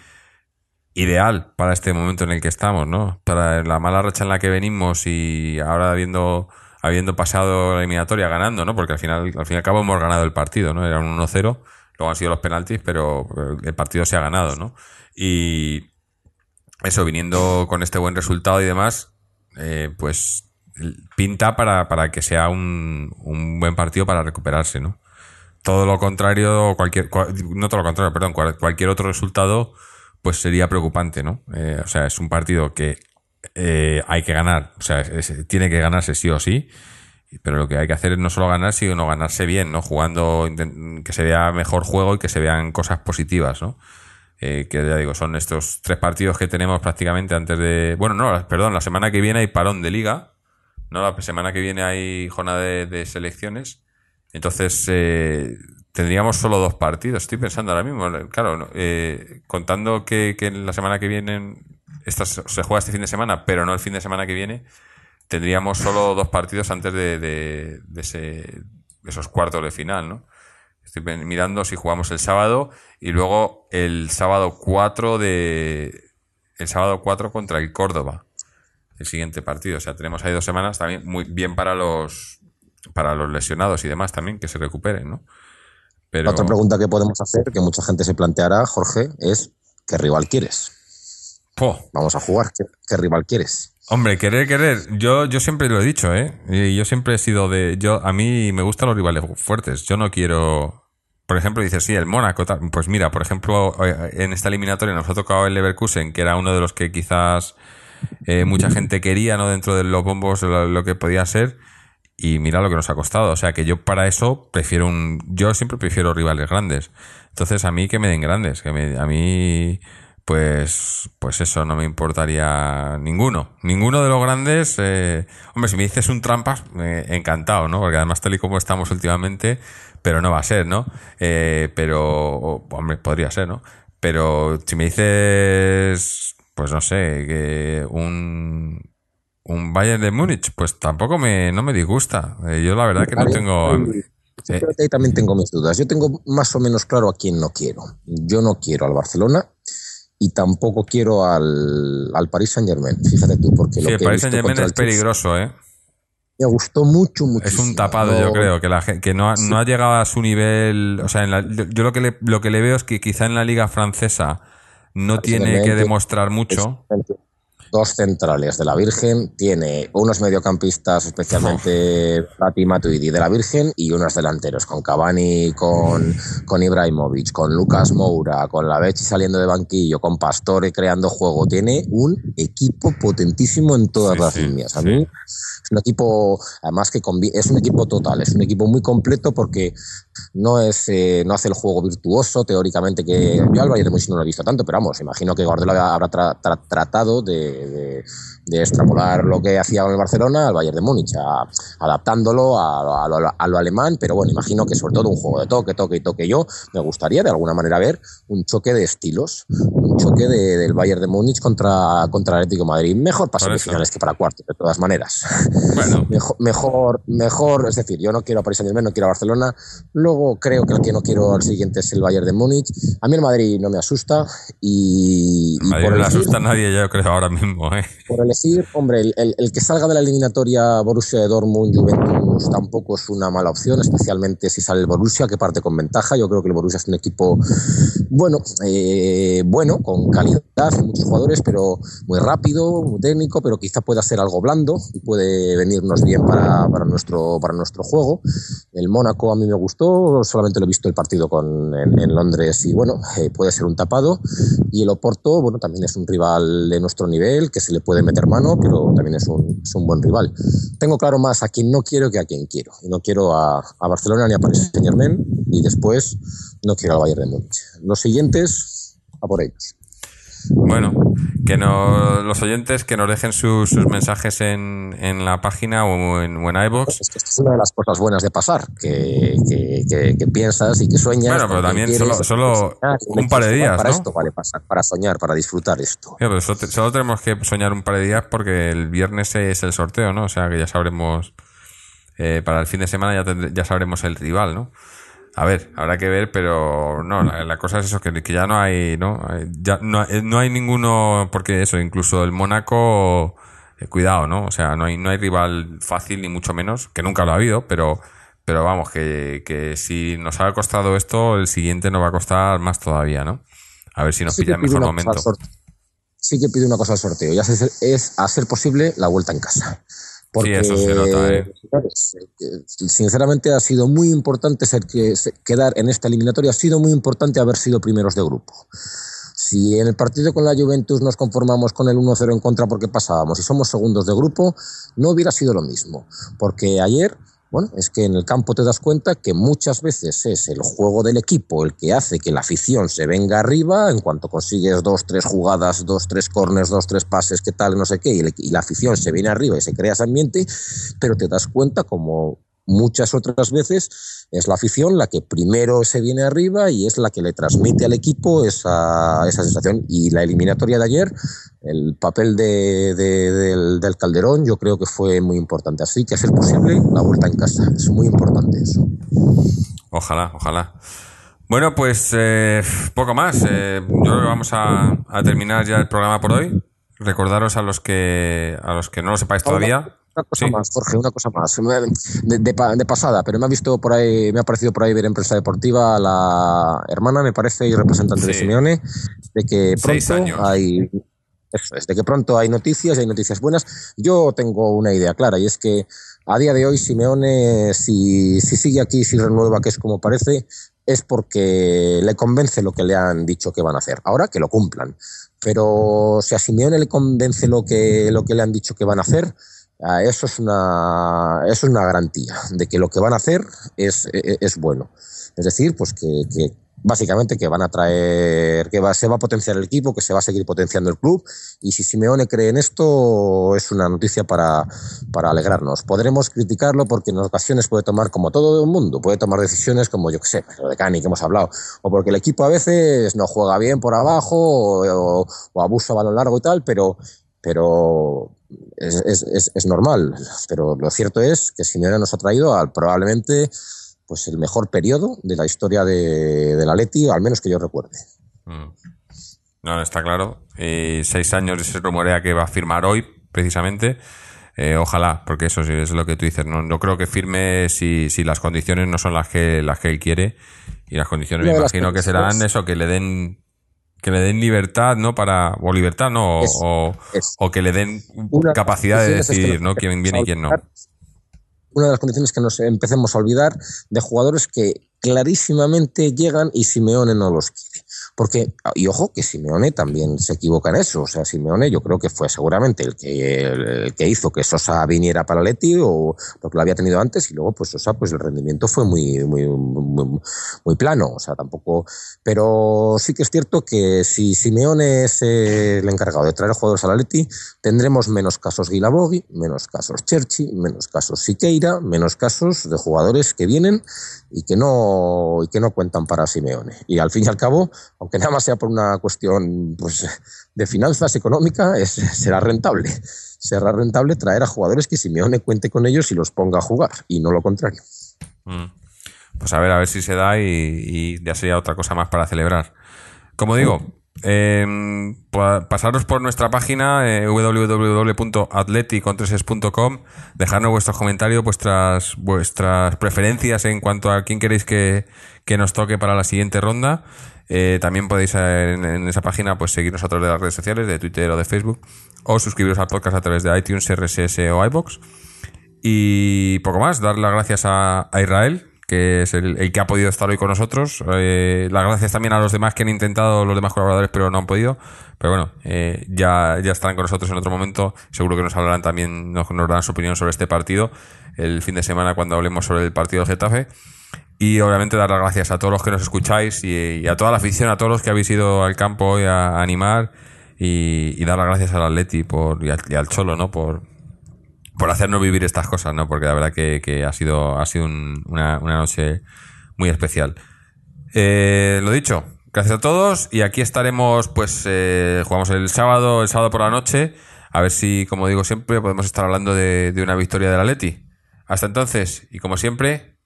ideal para este momento en el que estamos, ¿no? Para la mala racha en la que venimos y ahora habiendo, habiendo pasado la eliminatoria ganando, ¿no? Porque al final, al fin y al cabo hemos ganado el partido, ¿no? Era un 1-0, luego han sido los penaltis, pero el partido se ha ganado, ¿no? Y eso, viniendo con este buen resultado y demás, eh, pues pinta para, para que sea un, un buen partido para recuperarse, ¿no? Todo lo contrario, cualquier, cual- no todo lo contrario, perdón, cual- cualquier otro resultado, pues sería preocupante, ¿no? Eh, o sea, es un partido que eh, hay que ganar, o sea, tiene que ganarse sí o sí, pero lo que hay que hacer es no solo ganar, sino ganarse bien, ¿no? Jugando, que se vea mejor juego y que se vean cosas positivas, ¿no? Eh, que ya digo, son estos tres partidos que tenemos prácticamente antes de. Bueno, no, perdón, la semana que viene hay parón de liga. No, la semana que viene hay jornada de, selecciones. Entonces, eh, tendríamos solo dos partidos. Estoy pensando ahora mismo, claro, eh, contando que, que la semana que viene, esta se juega este fin de semana, pero no el fin de semana que viene, tendríamos solo dos partidos antes de, esos cuartos de final, ¿no? Estoy mirando si jugamos el sábado y luego el sábado 4 de. El sábado 4 contra el Córdoba. El siguiente partido. O sea, tenemos ahí dos semanas también muy bien para los para los lesionados y demás también, que se recuperen, ¿no? Otra pregunta que podemos hacer, que mucha gente se planteará, Jorge, es ¿qué rival quieres? Vamos a jugar, ¿qué, qué rival quieres? Hombre, querer, querer. Yo, yo siempre lo he dicho, ¿eh? Y yo siempre he sido de. Yo, a mí me gustan los rivales fuertes. Yo no quiero. Por ejemplo, dices, sí, el Mónaco. tal. Pues mira, por ejemplo, eh, en esta eliminatoria nos ha tocado el Leverkusen, que era uno de los que quizás eh, mucha gente quería, ¿no? Dentro de los bombos, lo, lo que podía ser. Y mira lo que nos ha costado. O sea que yo para eso prefiero un. Yo siempre prefiero rivales grandes. Entonces a mí que me den grandes. Que me, a mí. Pues, pues eso, no me importaría ninguno. Ninguno de los grandes. eh, hombre, si me dices un trampas, eh, encantado, ¿no? Porque además, tal y como estamos últimamente, pero no va a ser, ¿no? Eh, pero, hombre, podría ser, ¿no? Pero si me dices, pues no sé, que un, un Bayern de Múnich, pues tampoco me, no me disgusta. Eh, yo la verdad que no tengo. Creo que ahí también tengo mis dudas. Yo tengo más o menos claro a quién no quiero. Yo no quiero al Barcelona y tampoco quiero al, al Paris Saint Germain. Fíjate tú, porque Sí, lo el que he Paris Saint Germain es el peligroso, ¿eh? me gustó mucho, mucho. Es un tapado, yo creo, que la que no ha, no ha llegado a su nivel. O sea, en la- yo, lo que le, lo que le veo es que quizá en la liga francesa no tiene que demostrar mucho. Dos centrales de la Virgen, tiene unos mediocampistas, especialmente Pati Matuidi de la Virgen, y unos delanteros, con Cavani, con, con Ibrahimovic, con Lucas Moura, con la Bechi saliendo de banquillo, con Pastore creando juego. Tiene un equipo potentísimo en todas Sí, las sí, líneas. A sí. mí es un equipo, además que es un equipo total, es un equipo muy completo porque no es eh, no hace el juego virtuoso teóricamente que yo al Bayern de Múnich no lo he visto tanto pero vamos imagino que Guardiola habrá tra- tra- tratado de, de- extrapolar lo que hacía el Barcelona al Bayern de Múnich a- adaptándolo a, a lo, a lo alemán pero bueno imagino que sobre todo un juego de toque toque y toque yo me gustaría de alguna manera ver un choque de estilos un choque de- del Bayern de Múnich contra contra el Atlético de Madrid mejor para semifinales que para cuartos de todas maneras Bueno, mejor, mejor, mejor, es decir, yo no quiero a Paris Saint Germain, no quiero a Barcelona. Luego creo que el que no quiero al siguiente es el Bayern de Múnich. A mí el Madrid no me asusta y, y Madrid por no le asusta a nadie, yo creo, ahora mismo, ¿eh? por elegir, hombre, el, el- el que salga de la eliminatoria Borussia de Dortmund, Juventus tampoco es una mala opción, especialmente si sale el Borussia, que parte con ventaja. Yo creo que el Borussia es un equipo bueno, eh, bueno, con calidad, muchos jugadores, pero muy rápido, muy técnico, pero quizá pueda ser algo blando y puede venirnos bien para, para nuestro, para nuestro juego. El Mónaco a mí me gustó, solamente lo he visto el partido con, en, en Londres y bueno, eh, puede ser un tapado. Y el Oporto, bueno, también es un rival de nuestro nivel, que se le puede meter mano, pero también es un, es un buen rival. Tengo claro más a quien no quiero que a quien quiero. Y no quiero a, a Barcelona ni a Paris Saint Germain, y después no quiero al Bayern de Múnich. Los siguientes, a por ellos. Bueno, que no, los oyentes que nos dejen sus, sus mensajes en, en la página o en, o en iVoox. Es que esto es una de las cosas buenas de pasar, que, que, que- que piensas y que sueñas. Bueno, pero también quieres, solo- solo soñar, y un par de días, Para ¿no? esto vale pasar, para soñar, para disfrutar esto. Pero solo, solo tenemos que soñar un par de días porque el viernes es el sorteo, ¿no? O sea que ya sabremos. eh, para el fin de semana ya, tendré- ya sabremos el rival, ¿no? A ver, habrá que ver, pero no, la, la cosa es eso, que, que ya no hay, ¿no? Ya no, hay- no hay ninguno, porque eso, incluso el Mónaco, eh, cuidado, ¿no? O sea, no hay, no hay rival fácil, ni mucho menos, que nunca lo ha habido, pero, pero vamos, que, que si nos ha costado esto, el siguiente nos va a costar más todavía, ¿no? A ver si nos Sí pilla pide mejor momento. Sí que pide una cosa al sorteo, y es, es a ser posible la vuelta en casa. Porque, ¿eh? eh, sinceramente ha sido muy importante ser que, quedar en esta eliminatoria, ha sido muy importante haber sido primeros de grupo. Si en el partido con la Juventus nos conformamos con el 1-0 en contra porque pasábamos y somos segundos de grupo, no hubiera sido lo mismo. Porque ayer, bueno, es que en el campo te das cuenta que muchas veces es el juego del equipo el que hace que la afición se venga arriba en cuanto consigues dos, tres jugadas, dos, tres corners, dos, tres pases, qué tal, no sé qué, y, la afición se viene arriba y se crea ese ambiente, pero te das cuenta como muchas otras veces es la afición la que primero se viene arriba y es la que le transmite al equipo esa, esa sensación. Y la eliminatoria de ayer, el papel de, de- del, del Calderón, yo creo que fue muy importante. Así que, a ser posible, la vuelta en casa. Es muy importante eso. Ojalá, ojalá. Bueno, pues eh, poco más. Eh, yo creo que vamos a, a terminar ya el programa por hoy. Recordaros a los que a los que no lo sepáis todavía. Una cosa Sí. más, Jorge, una cosa más. De, de pa- de pasada, pero me ha visto por ahí, me ha parecido por ahí ver en prensa deportiva la hermana, me parece, y representante de. Simeone, de que pronto hay. Eso es, de que pronto hay noticias y hay noticias buenas. Yo tengo una idea clara y es que a día de hoy Simeone, si, si sigue aquí, si renueva, que es como parece, es porque le convence lo que le han dicho que van a hacer. Ahora que lo cumplan. Pero si a Simeone le convence lo que, lo que le han dicho que van a hacer, eso es una, eso es una garantía de que lo que van a hacer es, es, es bueno. Es decir, pues que, que básicamente que van a traer, que va, se va a potenciar el equipo, que se va a seguir potenciando el club. Y si Simeone cree en esto, es una noticia para, para alegrarnos. Podremos criticarlo porque en ocasiones puede tomar, como todo el mundo, puede tomar decisiones como, yo que sé, lo de Cani que hemos hablado, o porque el equipo a veces no juega bien por abajo, o, o, o abusa balón largo y tal, pero, pero es, es, es, es normal. Pero lo cierto es que Simeone nos ha traído al probablemente pues el mejor periodo de la historia de, del Atleti, al menos que yo recuerde. Mm. No, está claro. Y seis años se rumorea que va a firmar hoy, precisamente. Eh, ojalá, porque eso sí es lo que tú dices. No, no creo que firme si, si las condiciones no son las que, las que él quiere. Y las condiciones me imagino que serán condiciones- eso, que le den que le den libertad, ¿no? Para, o libertad, ¿no? O, Es- o, es. o que le den Una capacidad de condiciones es que decidir, ¿no? Quién viene y quién no. Una de las condiciones es que nos empecemos a olvidar de jugadores que clarísimamente llegan y Simeone no los quiere. Porque, y ojo, que Simeone también se equivoca en eso. O sea, Simeone yo creo que fue seguramente el que, que hizo que Sosa viniera para Leti o porque lo había tenido antes y luego pues Sosa pues el rendimiento fue muy, muy, muy, muy plano. O sea, tampoco... Pero sí que es cierto que si Simeone es el encargado de traer jugadores a la Leti, tendremos menos casos Guilabogui, menos casos Cherchi, menos casos Siqueira, menos casos de jugadores que vienen y que no y que no cuentan para Simeone. Y al fin y al cabo, aunque nada más sea por una cuestión pues, de finanzas económica, será rentable. Será rentable traer a jugadores que Simeone cuente con ellos y los ponga a jugar, y no lo contrario. Mm. Pues a ver, a ver si se da y, y ya sería otra cosa más para celebrar. Como digo, eh, pa- pasaros por nuestra página eh, www.atleticontreses.com, dejarnos vuestros comentarios, vuestras, vuestras preferencias en cuanto a quién queréis que, que nos toque para la siguiente ronda. Eh, también podéis eh, en, esa página pues seguirnos a través de las redes sociales, de Twitter o de Facebook, o suscribiros al podcast a través de iTunes, RSS o iBox. Y poco más, dar las gracias a, Israel, que es el, que ha podido estar hoy con nosotros. Eh, las gracias también a los demás que han intentado, los demás colaboradores, pero no han podido. Pero bueno, eh, ya, ya estarán con nosotros en otro momento. Seguro que nos hablarán también, nos, darán su opinión sobre este partido el fin de semana cuando hablemos sobre el partido del Getafe. Y obviamente dar las gracias a todos los que nos escucháis y, a toda la afición, a todos los que habéis ido al campo hoy a, animar y, y dar las gracias al Atleti por, y, al, y al Cholo, ¿no? Por, por hacernos vivir estas cosas, ¿no? Porque la verdad que, que ha sido, ha sido un- una, una noche muy especial. Eh, lo dicho, gracias a todos y aquí estaremos, pues, eh, jugamos el sábado, el sábado por la noche, a ver si, como digo siempre, podemos estar hablando de, de una victoria del Atleti. Hasta entonces, y como siempre,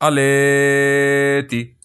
Aleti.